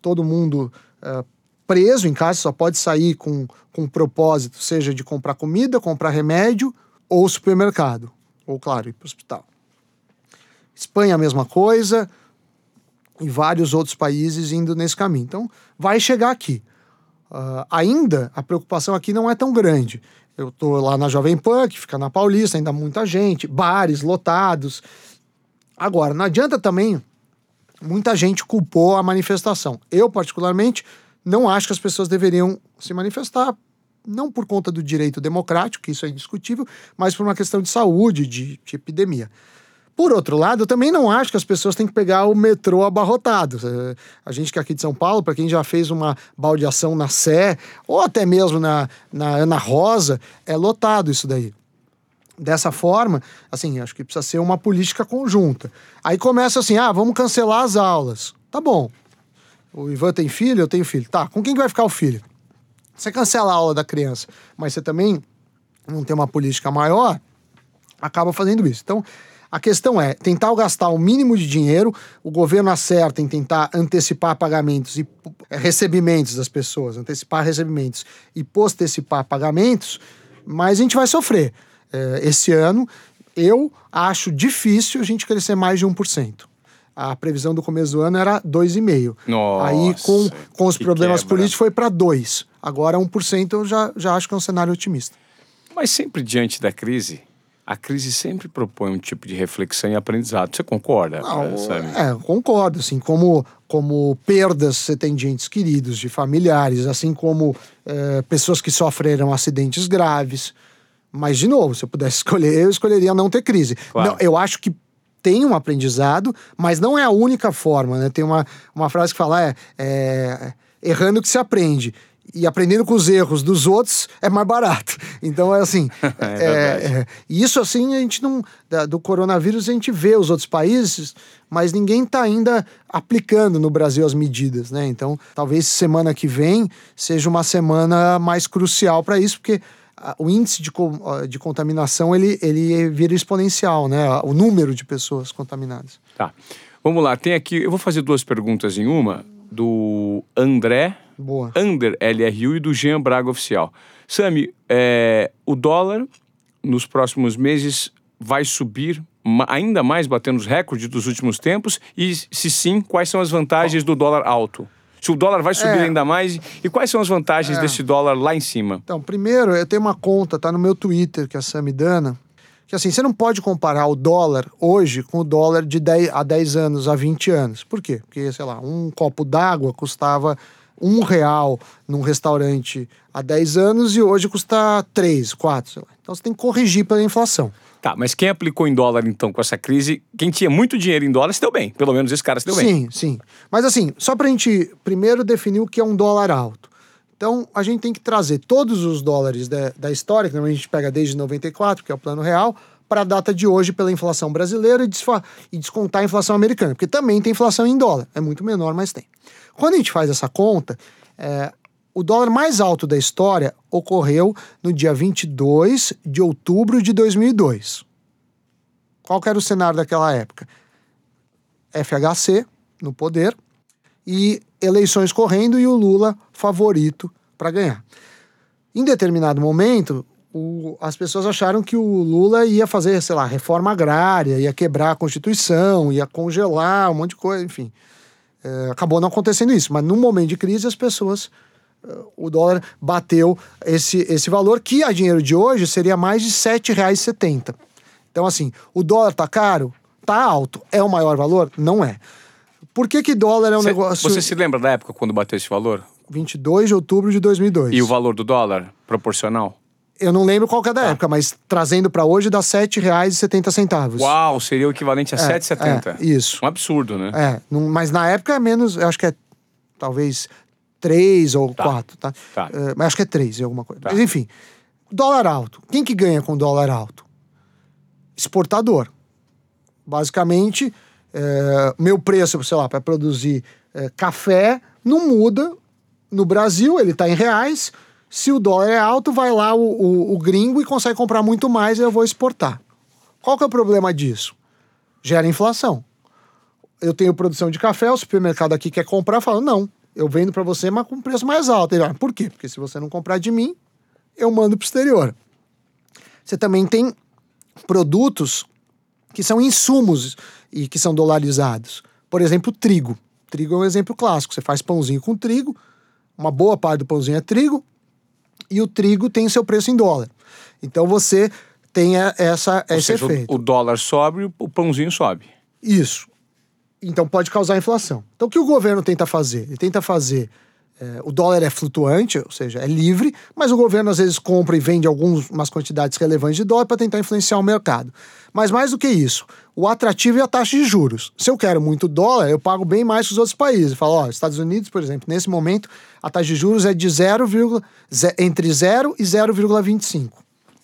Speaker 2: todo mundo eh, preso em casa, só pode sair com, com propósito, seja de comprar comida, comprar remédio ou supermercado. Ou, claro, ir para o hospital. Espanha, a mesma coisa, e vários outros países indo nesse caminho. Então, vai chegar aqui. Ah, ainda a preocupação aqui não é tão grande. Eu tô lá na Jovem Pan, que fica na Paulista, ainda muita gente, bares lotados. Agora, não adianta também. Muita gente culpou a manifestação. Eu, particularmente, não acho que as pessoas deveriam se manifestar, não por conta do direito democrático, que isso é indiscutível, mas por uma questão de saúde, de, de epidemia. Por outro lado, eu também não acho que as pessoas têm que pegar o metrô abarrotado. Eh, A gente que é aqui de São Paulo, para quem já fez uma baldeação na Sé, ou até mesmo na, na Ana Rosa, é lotado isso daí. Dessa forma, assim, acho que precisa ser uma política conjunta. Aí começa assim: ah, vamos cancelar as aulas. Tá bom. O Ivan tem filho, eu tenho filho. Tá, com quem que vai ficar o filho? Você cancela a aula da criança, mas você também não tem uma política maior, acaba fazendo isso. Então, a questão é tentar gastar o mínimo de dinheiro, o governo acerta em tentar antecipar pagamentos e eh, recebimentos das pessoas, antecipar recebimentos e postecipar pagamentos, mas a gente vai sofrer. Eh, esse ano, eu acho difícil a gente crescer mais de 1%. A previsão do começo do ano era 2,5%.
Speaker 1: Nossa,
Speaker 2: Aí, com, com os problemas
Speaker 1: quebra.
Speaker 2: políticos, foi para 2%. Agora, 1% eu já, já acho que é um cenário otimista.
Speaker 1: Mas sempre diante da crise, a crise sempre propõe um tipo de reflexão e aprendizado. Você concorda,
Speaker 2: Não, é, eu concordo, assim, como, como perdas você tem de entes queridos, de familiares, assim como é, pessoas que sofreram acidentes graves. Mas, de novo, se eu pudesse escolher, eu escolheria não ter crise.
Speaker 1: Claro.
Speaker 2: Não, eu acho que tem um aprendizado, mas não é a única forma, né? Tem uma, uma frase que fala, é, é errando que se aprende. E aprendendo com os erros dos outros é mais barato. Então é assim.
Speaker 1: verdade.
Speaker 2: é, e isso assim a gente não. da- do coronavírus a gente vê os outros países, mas ninguém está ainda aplicando no Brasil as medidas, né? Então talvez semana que vem seja uma semana mais crucial para isso, porque o índice de, de contaminação ele, ele vira exponencial, né? O número de pessoas contaminadas.
Speaker 1: Tá. Vamos lá, tem aqui. Eu vou fazer duas perguntas em uma, do André
Speaker 2: Boa.
Speaker 1: Under LRU e do Jean Braga Oficial. Sami, é, o dólar nos próximos meses vai subir ainda mais, batendo os recordes dos últimos tempos? E se sim, quais são as vantagens do dólar alto? Se o dólar vai subir
Speaker 2: É.
Speaker 1: ainda mais, e quais são as vantagens desse dólar lá em cima?
Speaker 2: Então, primeiro, eu tenho uma conta, tá no meu Twitter, que é a Samidana, que assim, você não pode comparar o dólar hoje com o dólar de 10, há 10 anos, há 20 anos. Por quê? Porque, sei lá, um copo d'água custava um real num restaurante há 10 anos e hoje custa 3, 4, sei lá. Então você tem que corrigir pela inflação.
Speaker 1: Tá, mas quem aplicou em dólar então com essa crise, quem tinha muito dinheiro em dólar se deu bem. Pelo menos esse cara se deu bem.
Speaker 2: Sim, sim. Mas assim, só pra gente primeiro definir o que é um dólar alto. Então a gente tem que trazer todos os dólares da, da história, que a gente pega desde 94, que é o plano real, para a data de hoje pela inflação brasileira e, e descontar a inflação americana, porque também tem inflação em dólar. É muito menor, mas tem. Quando a gente faz essa conta, é, o dólar mais alto da história ocorreu no dia 22 de outubro de 2002. Qual era o cenário daquela época? FHC no poder e eleições correndo e o Lula favorito para ganhar. Em determinado momento, o, as pessoas acharam que o Lula ia fazer, sei lá, reforma agrária, ia quebrar a Constituição, ia congelar um monte de coisa, enfim. É, acabou não acontecendo isso, mas num momento de crise as pessoas o dólar bateu esse, esse valor, que a dinheiro de hoje seria mais de R$ 7,70. Então, assim, o dólar tá caro? Tá alto. É o maior valor? Não é. Por que que dólar é um
Speaker 1: Cê,
Speaker 2: negócio...
Speaker 1: Você se lembra da época quando bateu esse valor?
Speaker 2: 22 de outubro de 2002.
Speaker 1: E o valor do dólar proporcional?
Speaker 2: Eu não lembro qual que é da ah. época, mas trazendo para hoje dá R$ 7,70.
Speaker 1: Uau, seria o equivalente a
Speaker 2: é,
Speaker 1: 7,70.
Speaker 2: É, isso.
Speaker 1: Um absurdo, né?
Speaker 2: É, mas na época é menos, eu acho que é talvez três ou tá. quatro, tá?
Speaker 1: tá.
Speaker 2: Uh, mas acho que é três e alguma coisa. Tá. Mas enfim, dólar alto. Quem que ganha com dólar alto? Exportador. Basicamente, é, meu preço, sei lá, para produzir é, café não muda. No Brasil, ele está em reais. Se o dólar é alto, vai lá o, o, o gringo e consegue comprar muito mais e eu vou exportar. Qual que é o problema disso? Gera inflação. Eu tenho produção de café, o supermercado aqui quer comprar, fala, não, eu vendo para você, mas com preço mais alto. Ele, ah, por quê? Porque se você não comprar de mim, eu mando para o exterior. Você também tem produtos que são insumos e que são dolarizados. Por exemplo, trigo. Trigo é um exemplo clássico. Você faz pãozinho com trigo, uma boa parte do pãozinho é trigo, e o trigo tem seu preço em dólar. Então você tem essa, esse seja, efeito.
Speaker 1: O dólar sobe, o pãozinho sobe.
Speaker 2: Isso. Então pode causar inflação. Então o que o governo tenta fazer? Ele tenta fazer. É, o dólar é flutuante, ou seja, é livre, mas o governo às vezes compra e vende algumas quantidades relevantes de dólar para tentar influenciar o mercado. Mas mais do que isso, o atrativo é a taxa de juros. Se eu quero muito dólar, eu pago bem mais que os outros países. Falo, ó, Estados Unidos, por exemplo, nesse momento, a taxa de juros é de 0, entre 0 e 0,25.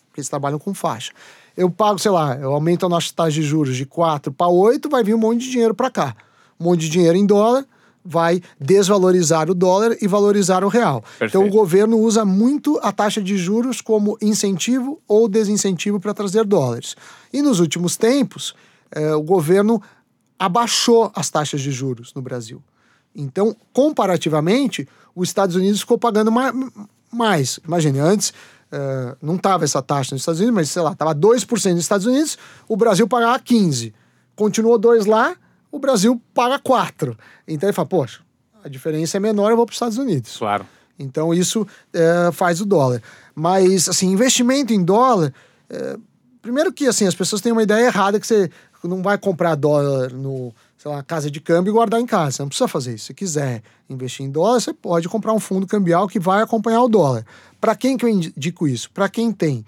Speaker 2: Porque eles trabalham com faixa eu pago, sei lá, eu aumento a nossa taxa de juros de 4 para 8, vai vir um monte de dinheiro para cá. Um monte de dinheiro em dólar vai desvalorizar o dólar e valorizar o real. Perfeito. Então o governo usa muito a taxa de juros como incentivo ou desincentivo para trazer dólares. E nos últimos tempos, eh, o governo abaixou as taxas de juros no Brasil. Então, comparativamente, os Estados Unidos ficou pagando mais. Imagine, antes Uh, não estava essa taxa nos Estados Unidos, mas sei lá, estava 2% nos Estados Unidos, o Brasil pagava 15%. Continuou 2% lá, o Brasil paga 4%. Então ele fala, poxa, a diferença é menor, eu vou para os Estados Unidos.
Speaker 1: Claro.
Speaker 2: Então isso uh, faz o dólar. Mas, assim, investimento em dólar. Uh, primeiro que, assim, as pessoas têm uma ideia errada que você não vai comprar dólar no sei lá, casa de câmbio e guardar em casa. Você não precisa fazer isso. Se quiser investir em dólar, você pode comprar um fundo cambial que vai acompanhar o dólar. Para quem que eu indico isso? Para quem tem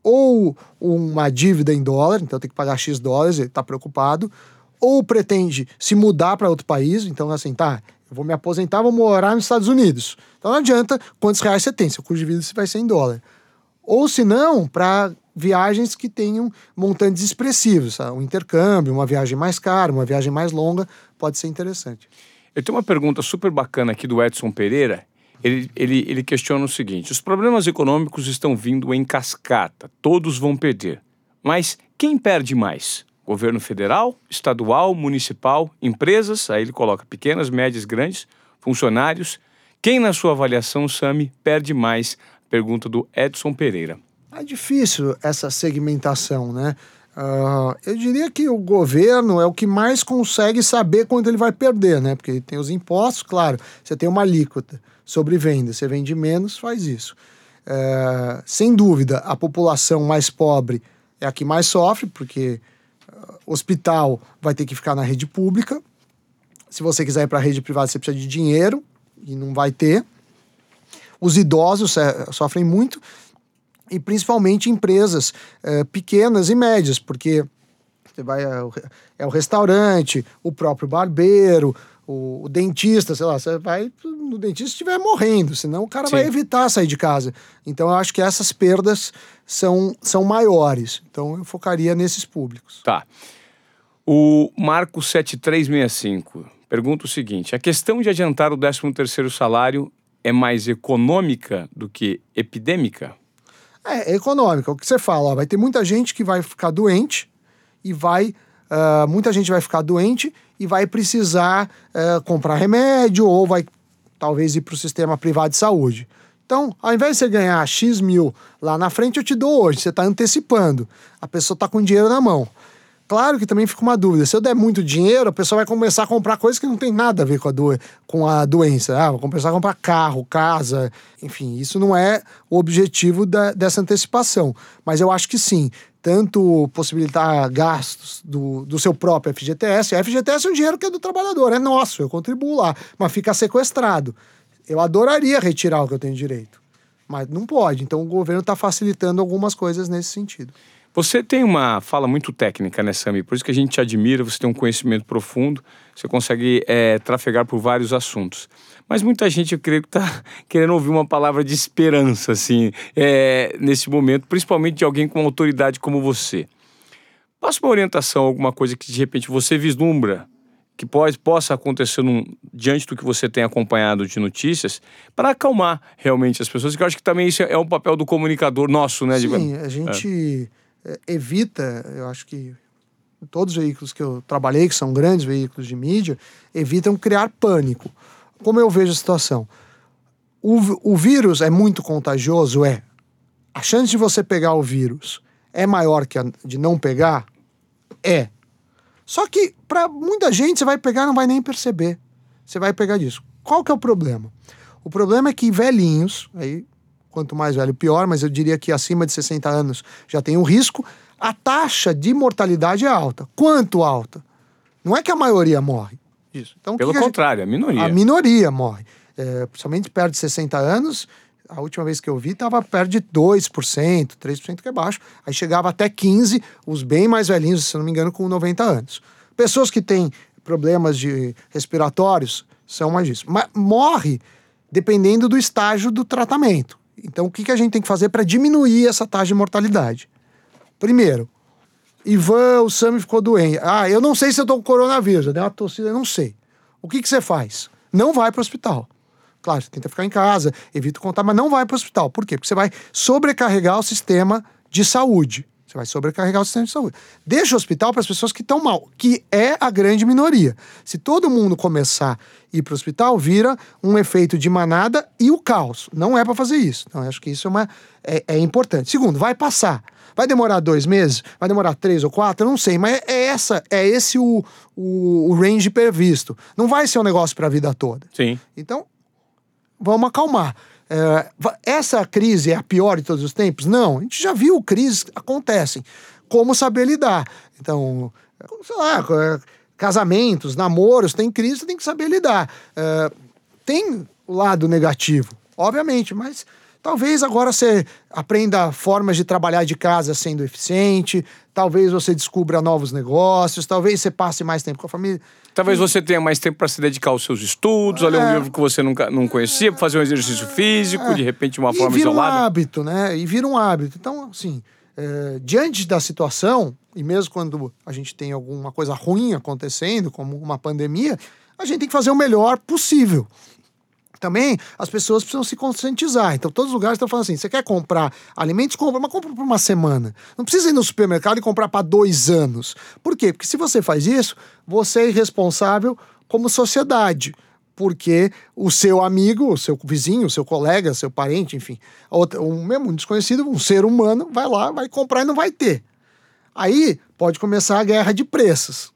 Speaker 2: ou uma dívida em dólar, então tem que pagar X dólares, ele está preocupado, ou pretende se mudar para outro país, então assim, tá, eu vou me aposentar, vou morar nos Estados Unidos. Então não adianta quantos reais você tem, seu custo de vida vai ser em dólar. Ou se não, para viagens que tenham montantes expressivos. Sabe? Um intercâmbio, uma viagem mais cara, uma viagem mais longa, pode ser interessante.
Speaker 1: Eu tenho uma pergunta super bacana aqui do Edson Pereira. Ele, ele, ele questiona o seguinte: os problemas econômicos estão vindo em cascata, todos vão perder. Mas quem perde mais? Governo federal, estadual, municipal, empresas, aí ele coloca pequenas, médias, grandes, funcionários. Quem, na sua avaliação, Sami, perde mais? Pergunta do Edson Pereira.
Speaker 2: É difícil essa segmentação, né? Uh, eu diria que o governo é o que mais consegue saber quanto ele vai perder, né? Porque tem os impostos, claro, você tem uma alíquota sobre venda, você vende menos, faz isso. Uh, sem dúvida, a população mais pobre é a que mais sofre, porque uh, hospital vai ter que ficar na rede pública. Se você quiser ir para a rede privada, você precisa de dinheiro, e não vai ter. Os idosos é, sofrem muito, e principalmente empresas é, pequenas e médias, porque você vai é, é o restaurante, o próprio barbeiro, o, o, dentista, sei lá, você vai no dentista estiver morrendo, senão o cara Sim. vai evitar sair de casa. Então eu acho que essas perdas são, são maiores. Então eu focaria nesses públicos.
Speaker 1: Tá. O Marco 7365 pergunta o seguinte: a questão de adiantar o 13º salário é mais econômica do que epidêmica?
Speaker 2: É, é econômica. O que você fala, ó, vai ter muita gente que vai ficar doente e vai. Uh, muita gente vai ficar doente e vai precisar uh, comprar remédio ou vai talvez ir para o sistema privado de saúde. Então, ao invés de você ganhar X mil lá na frente, eu te dou hoje. Você está antecipando. A pessoa está com dinheiro na mão. Claro que também fica uma dúvida. Se eu der muito dinheiro, a pessoa vai começar a comprar coisas que não tem nada a ver com a, do... com a doença. Ah, vou começar a comprar carro, casa, enfim. Isso não é o objetivo da, dessa antecipação. Mas eu acho que sim. Tanto possibilitar gastos do, do seu próprio FGTS. A FGTS é um dinheiro que é do trabalhador, é nosso, eu contribuo lá, mas fica sequestrado. Eu adoraria retirar o que eu tenho direito, mas não pode. Então o governo está facilitando algumas coisas nesse sentido.
Speaker 1: Você tem uma fala muito técnica, né, Sami? Por isso que a gente te admira, você tem um conhecimento profundo, você consegue é, trafegar por vários assuntos. Mas muita gente, eu creio que está querendo ouvir uma palavra de esperança, assim, é, nesse momento, principalmente de alguém com autoridade como você. Passa uma orientação, alguma coisa que de repente você vislumbra que pode, possa acontecer num, diante do que você tem acompanhado de notícias, para acalmar realmente as pessoas, que eu acho que também isso é um papel do comunicador nosso, né?
Speaker 2: Sim, a gente... É, evita, eu acho que todos os veículos que eu trabalhei, que são grandes veículos de mídia, evitam criar pânico. Como eu vejo a situação? O, o vírus é muito contagioso? É. A chance de você pegar o vírus é maior que a de não pegar? É. Só que para muita gente você vai pegar não vai nem perceber. Você vai pegar disso. Qual que é o problema? O problema é que velhinhos, aí quanto mais velho, pior, mas eu diria que acima de 60 anos já tem um risco. A taxa de mortalidade é alta. Quanto alta? Não é que a maioria morre.
Speaker 1: Isso. Então, Pelo que contrário, a, gente... a, minoria.
Speaker 2: A minoria morre. É, principalmente perto de 60 anos, a última vez que eu vi estava perto de 2%, 3% que é baixo. Aí chegava até 15%, os bem mais velhinhos, se não me engano, com 90 anos. Pessoas que têm problemas de respiratórios são mais disso. Mas morre dependendo do estágio do tratamento. Então, o que, que a gente tem que fazer para diminuir essa taxa de mortalidade? Primeiro, Ivan, o Sami ficou doente. Ah, eu não sei se eu tô com coronavírus, eu dei uma eu não sei. O que, que você faz? Não vai para o hospital. Claro, você tenta ficar em casa, evita contar, mas não vai para o hospital. Por quê? Porque você vai sobrecarregar o sistema de saúde. Você vai sobrecarregar o sistema de saúde. Deixa o hospital para as pessoas que estão mal, que é a grande minoria. Se todo mundo começar a ir para o hospital, vira um efeito de manada e o caos. Não é para fazer isso. Então, acho que isso é, uma, é, é, importante. Segundo, vai passar. Vai demorar dois meses? Vai demorar três ou quatro? Eu não sei, mas é, essa, é esse o, o, o range previsto. Não vai ser um negócio para a vida toda.
Speaker 1: Sim.
Speaker 2: Então, vamos acalmar. É, essa crise é a pior de todos os tempos? Não, a gente já viu crises acontecem. Como saber lidar? Então, sei lá, é, casamentos, namoros, tem crise, tem que saber lidar. É, tem o lado negativo, obviamente, mas talvez agora você aprenda formas de trabalhar de casa sendo eficiente, talvez você descubra novos negócios, talvez você passe mais tempo com a família.
Speaker 1: Talvez você tenha mais tempo para se dedicar aos seus estudos, a ler um é. livro que você nunca não conhecia, fazer um exercício físico, é. de repente de uma
Speaker 2: e
Speaker 1: forma
Speaker 2: vira
Speaker 1: isolada.
Speaker 2: um hábito, né? E vira um hábito. Então, assim, é, diante da situação, e mesmo quando a gente tem alguma coisa ruim acontecendo, como uma pandemia, a gente tem que fazer o melhor possível também as pessoas precisam se conscientizar. Então, todos os lugares estão falando assim: você quer comprar alimentos? Compra, mas compra por uma semana. Não precisa ir no supermercado e comprar para dois anos. Por quê? Porque se você faz isso, você é irresponsável como sociedade. Porque o seu amigo, o seu vizinho, o seu colega, seu parente, enfim, um mesmo desconhecido, um ser humano, vai lá, vai comprar e não vai ter. Aí pode começar a guerra de preços.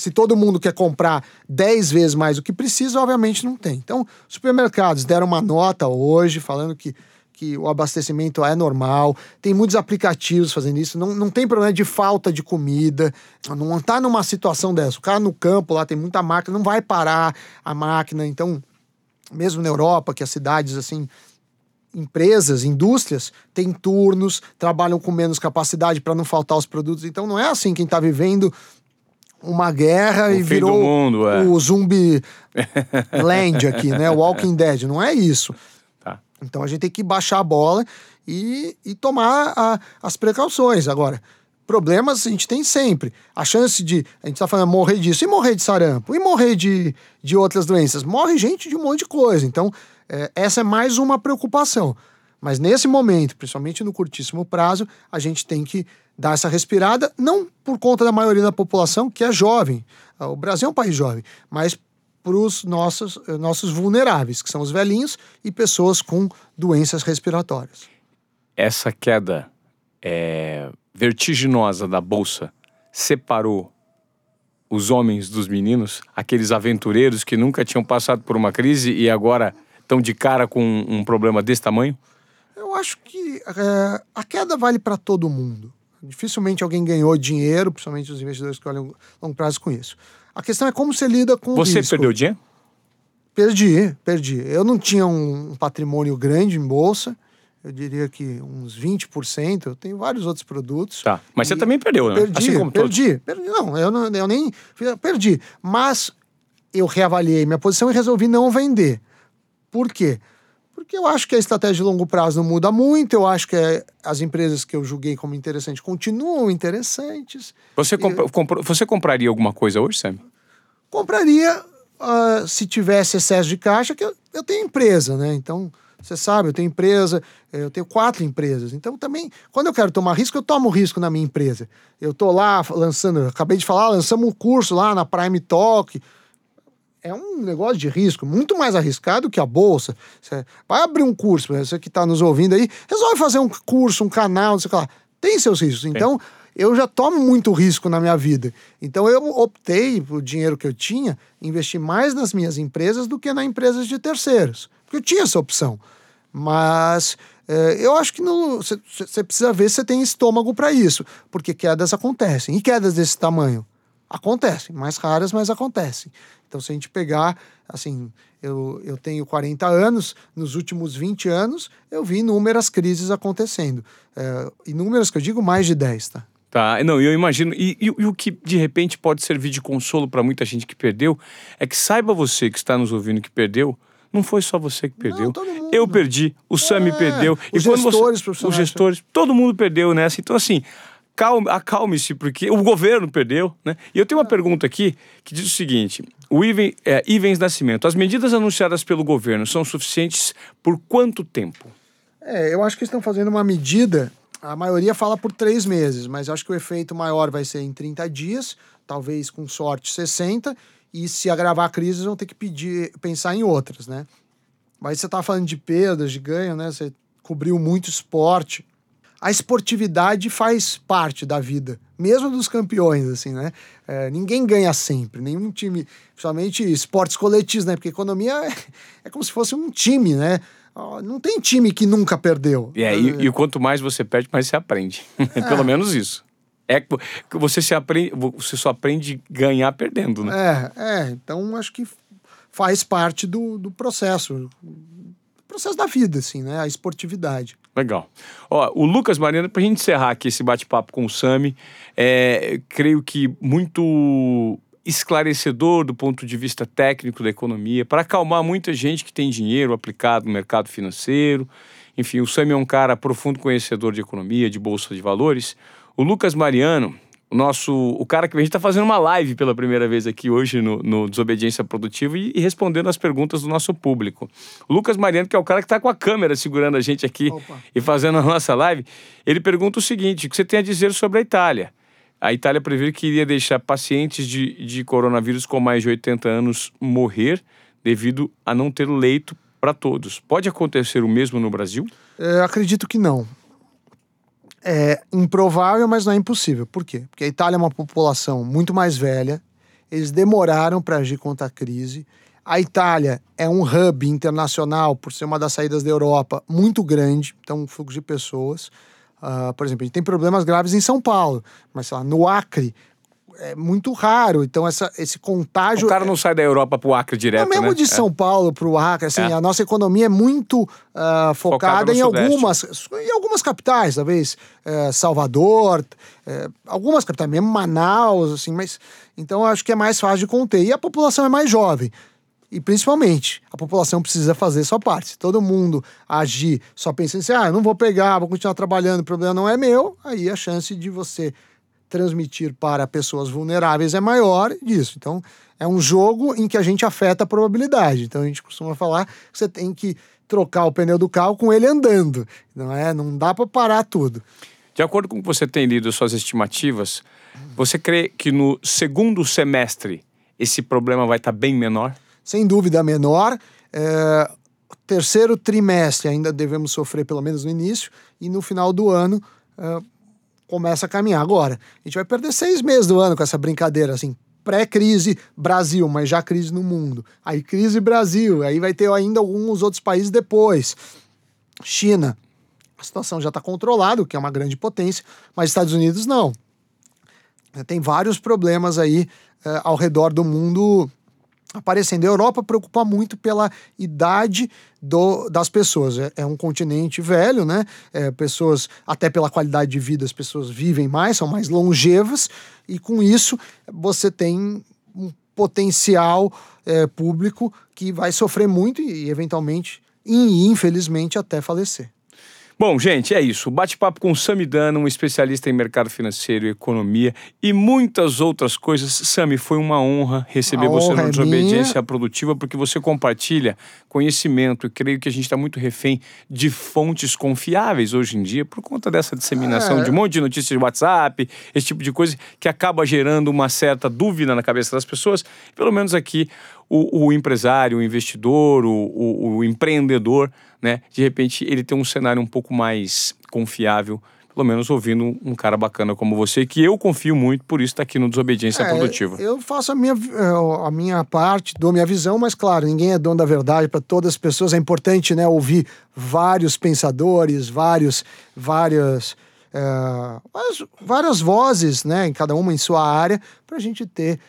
Speaker 2: Se todo mundo quer comprar 10 vezes mais do que precisa, obviamente não tem. Então, supermercados deram uma nota hoje falando que, que o abastecimento é normal. Tem muitos aplicativos fazendo isso. Não, não tem problema de falta de comida. Não está numa situação dessa. O cara no campo lá tem muita máquina, não vai parar a máquina. Então, mesmo na Europa, que as cidades assim empresas, indústrias, têm turnos, trabalham com menos capacidade para não faltar os produtos. Então não é assim quem está vivendo uma guerra
Speaker 1: O
Speaker 2: e virou
Speaker 1: do mundo, é.
Speaker 2: o zumbi land aqui, né? O Walking Dead. Não é isso.
Speaker 1: Tá.
Speaker 2: Então a gente tem que baixar a bola e, e tomar a- as precauções. Agora, problemas a gente tem sempre. A chance de. A gente tá falando morrer disso, e morrer de sarampo, e morrer de, de outras doenças. Morre gente de um monte de coisa. Então, é, essa é mais uma preocupação. Mas nesse momento, principalmente no curtíssimo prazo, a gente tem que dar essa respirada, não por conta da maioria da população, que é jovem. O Brasil é um país jovem, mas para os nossos, eh, nossos vulneráveis, que são os velhinhos e pessoas com doenças respiratórias.
Speaker 1: Essa queda é, vertiginosa da bolsa separou os homens dos meninos, aqueles aventureiros que nunca tinham passado por uma crise e agora estão de cara com um, um problema desse tamanho?
Speaker 2: Eu acho que eh, a queda vale para todo mundo. Dificilmente alguém ganhou dinheiro, principalmente os investidores que olham longo prazo com isso. A questão é como você lida com
Speaker 1: Você
Speaker 2: risco.
Speaker 1: perdeu dinheiro?
Speaker 2: Perdi, perdi. Eu não tinha um patrimônio grande em bolsa, eu diria que uns 20%. Eu tenho vários outros produtos.
Speaker 1: Tá. Mas você também perdeu, né?
Speaker 2: Perdi,
Speaker 1: assim como todos.
Speaker 2: perdi, perdi. Não, eu, não, eu nem. Perdi. Mas eu reavaliei minha posição e resolvi não vender. Por quê? Porque eu acho que a estratégia de longo prazo não muda muito, eu acho que é- as empresas que eu julguei como interessantes continuam interessantes.
Speaker 1: Você, compra- comprou- você compraria alguma coisa hoje, Sam?
Speaker 2: Compraria ah, se tivesse excesso de caixa, que eu, eu tenho empresa, né? Então, você sabe, eu tenho empresa, eh, eu tenho quatro empresas. Então, também, quando eu quero tomar risco, eu tomo risco na minha empresa. Eu tô lá lançando, eu acabei de falar, lançamos um curso lá na Prime Talk. É um negócio de risco, muito mais arriscado que a bolsa. Você vai abrir um curso, você que está nos ouvindo aí, resolve fazer um curso, um canal, não sei o que lá. Tem seus riscos. Então, eu já tomo muito risco na minha vida. Então, eu optei, o dinheiro que eu tinha, investir mais nas minhas empresas do que nas empresas de terceiros. Porque eu tinha essa opção. Mas eh, eu acho que você precisa ver se você tem estômago para isso. Porque quedas acontecem. E quedas desse tamanho? Acontecem. Mais raras, mas acontecem. Então, se a gente pegar, assim, eu, eu tenho 40 anos, nos últimos 20 anos, eu vi inúmeras crises acontecendo. É, inúmeras que eu digo, mais de 10, tá?
Speaker 1: Tá, não, eu imagino. E, e- e o que de repente pode servir de consolo para muita gente que perdeu é que saiba você que está nos ouvindo que perdeu. Não foi só você que perdeu.
Speaker 2: mundo.
Speaker 1: Eu perdi, o Sami
Speaker 2: É,
Speaker 1: perdeu.
Speaker 2: os
Speaker 1: quando
Speaker 2: gestores
Speaker 1: Os
Speaker 2: profissionais.
Speaker 1: gestores, todo mundo perdeu nessa. Então, assim, calme- acalme-se, porque o governo perdeu, né? E eu tenho uma pergunta aqui que diz o seguinte: o Iven, é, Ivens Nascimento, as medidas anunciadas pelo governo são suficientes por quanto tempo?
Speaker 2: É, eu acho que eles estão fazendo uma medida. A maioria fala por três meses, mas eu acho que o efeito maior vai ser em 30 dias, talvez com sorte 60, e se agravar a crise, eles vão ter que pedir, pensar em outras, né? Mas você tá falando de perdas, de ganho, né? Você cobriu muito esporte. A esportividade faz parte da vida, mesmo dos campeões, assim, né? É, ninguém ganha sempre, nenhum time, principalmente esportes coletivos, né? Porque economia é, é como se fosse um time, né? Não tem time que nunca perdeu.
Speaker 1: É, e, e quanto mais você perde, mais você aprende. Pelo menos isso. É que você se aprende, você só aprende ganhar perdendo, né?
Speaker 2: É, é, então acho que faz parte do, do processo, do processo da vida, assim, né? A esportividade.
Speaker 1: Legal. Ó, o Lucas Mariano, pra gente encerrar aqui esse bate-papo com o Sami, é, creio que muito esclarecedor do ponto de vista técnico da economia, para acalmar muita gente que tem dinheiro aplicado no mercado financeiro. Enfim, o Sami é um cara profundo conhecedor de economia, de bolsa de valores. O Lucas Mariano, o nosso, o cara que a gente está fazendo uma live pela primeira vez aqui hoje no, no Desobediência Produtiva e, e respondendo as perguntas do nosso público. O Lucas Mariano, que é o cara que está com a câmera segurando a gente aqui
Speaker 2: Opa.
Speaker 1: e fazendo a nossa live, ele pergunta o seguinte: o que você tem a dizer sobre a Itália? A Itália prevê que iria deixar pacientes de, de coronavírus com mais de 80 anos morrer devido a não ter leito para todos. Pode acontecer o mesmo no Brasil?
Speaker 2: É, acredito que não. É improvável, mas não é impossível. Por quê? Porque a Itália é uma população muito mais velha, eles demoraram para agir contra a crise. A Itália é um hub internacional, por ser uma das saídas da Europa, muito grande, então um fluxo de pessoas. Ah, por exemplo, a gente tem problemas graves em São Paulo, mas sei lá, no Acre, é muito raro. Então, essa, esse contágio.
Speaker 1: O cara não sai da Europa pro Acre direto,
Speaker 2: é mesmo
Speaker 1: né?
Speaker 2: de São Paulo para o Acre, assim,
Speaker 1: É.
Speaker 2: a nossa economia é muito ah, focada em
Speaker 1: Sudeste.
Speaker 2: algumas, em algumas capitais, talvez eh, Salvador, eh, algumas capitais, mesmo Manaus, assim, mas então eu acho que é mais fácil de conter. E a população é mais jovem. E principalmente, a população precisa fazer sua parte. Se todo mundo agir só pensando assim, ah, eu não vou pegar, vou continuar trabalhando, o problema não é meu, aí a chance de você transmitir para pessoas vulneráveis é maior disso. Então, é um jogo em que a gente afeta a probabilidade. Então, a gente costuma falar que você tem que trocar o pneu do carro com ele andando. Não é? Não dá para parar tudo.
Speaker 1: De acordo com o que você tem lido suas estimativas, você crê que no segundo semestre esse problema vai estar bem menor?
Speaker 2: Sem dúvida menor. É, terceiro trimestre ainda devemos sofrer, pelo menos no início, e no final do ano é, começa a caminhar. Agora, a gente vai perder seis meses do ano com essa brincadeira, assim, pré-crise Brasil, mas já crise no mundo. Aí crise Brasil, aí vai ter ainda alguns outros países depois. China, a situação já está controlada, que é uma grande potência, mas Estados Unidos não. Tem vários problemas aí é, ao redor do mundo aparecendo. A Europa preocupa muito pela idade do- das pessoas. É, é um continente velho, né? É, pessoas, até pela qualidade de vida, as pessoas vivem mais, são mais longevas, e com isso você tem um potencial é, público que vai sofrer muito e, eventualmente, e infelizmente, até falecer.
Speaker 1: Bom, gente, é isso. Bate-papo com o Sami Dana, um especialista em mercado financeiro e economia e muitas outras coisas. Sami, foi uma honra receber você
Speaker 2: honra
Speaker 1: no
Speaker 2: é
Speaker 1: Desobediência Produtiva, porque você compartilha conhecimento e creio que a gente está muito refém de fontes confiáveis hoje em dia por conta dessa disseminação
Speaker 2: É.
Speaker 1: de um monte de notícias de WhatsApp, esse tipo de coisa que acaba gerando uma certa dúvida na cabeça das pessoas. Pelo menos aqui, o, o empresário, o investidor, o, o- o empreendedor, né? De repente ele tem um cenário um pouco mais confiável, pelo menos ouvindo um cara bacana como você, que eu confio muito, por isso está aqui no Desobediência
Speaker 2: É,
Speaker 1: Produtiva.
Speaker 2: Eu faço a minha, eh, a minha parte, dou minha visão, mas claro, ninguém é dono da verdade para todas as pessoas. É importante né, ouvir vários pensadores, vários, várias, eh, várias, vozes, né, em cada uma em sua área, para a gente ter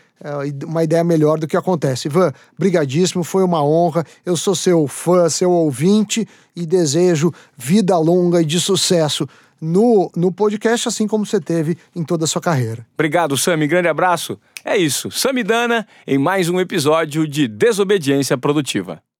Speaker 2: uma ideia melhor do que acontece. Ivan, brigadíssimo, foi uma honra. Eu sou seu fã, seu ouvinte e desejo vida longa e de sucesso no, no podcast, assim como você teve em toda a sua carreira.
Speaker 1: Obrigado, Sami. Grande abraço. É isso. Sami Dana em mais um episódio de Desobediência Produtiva.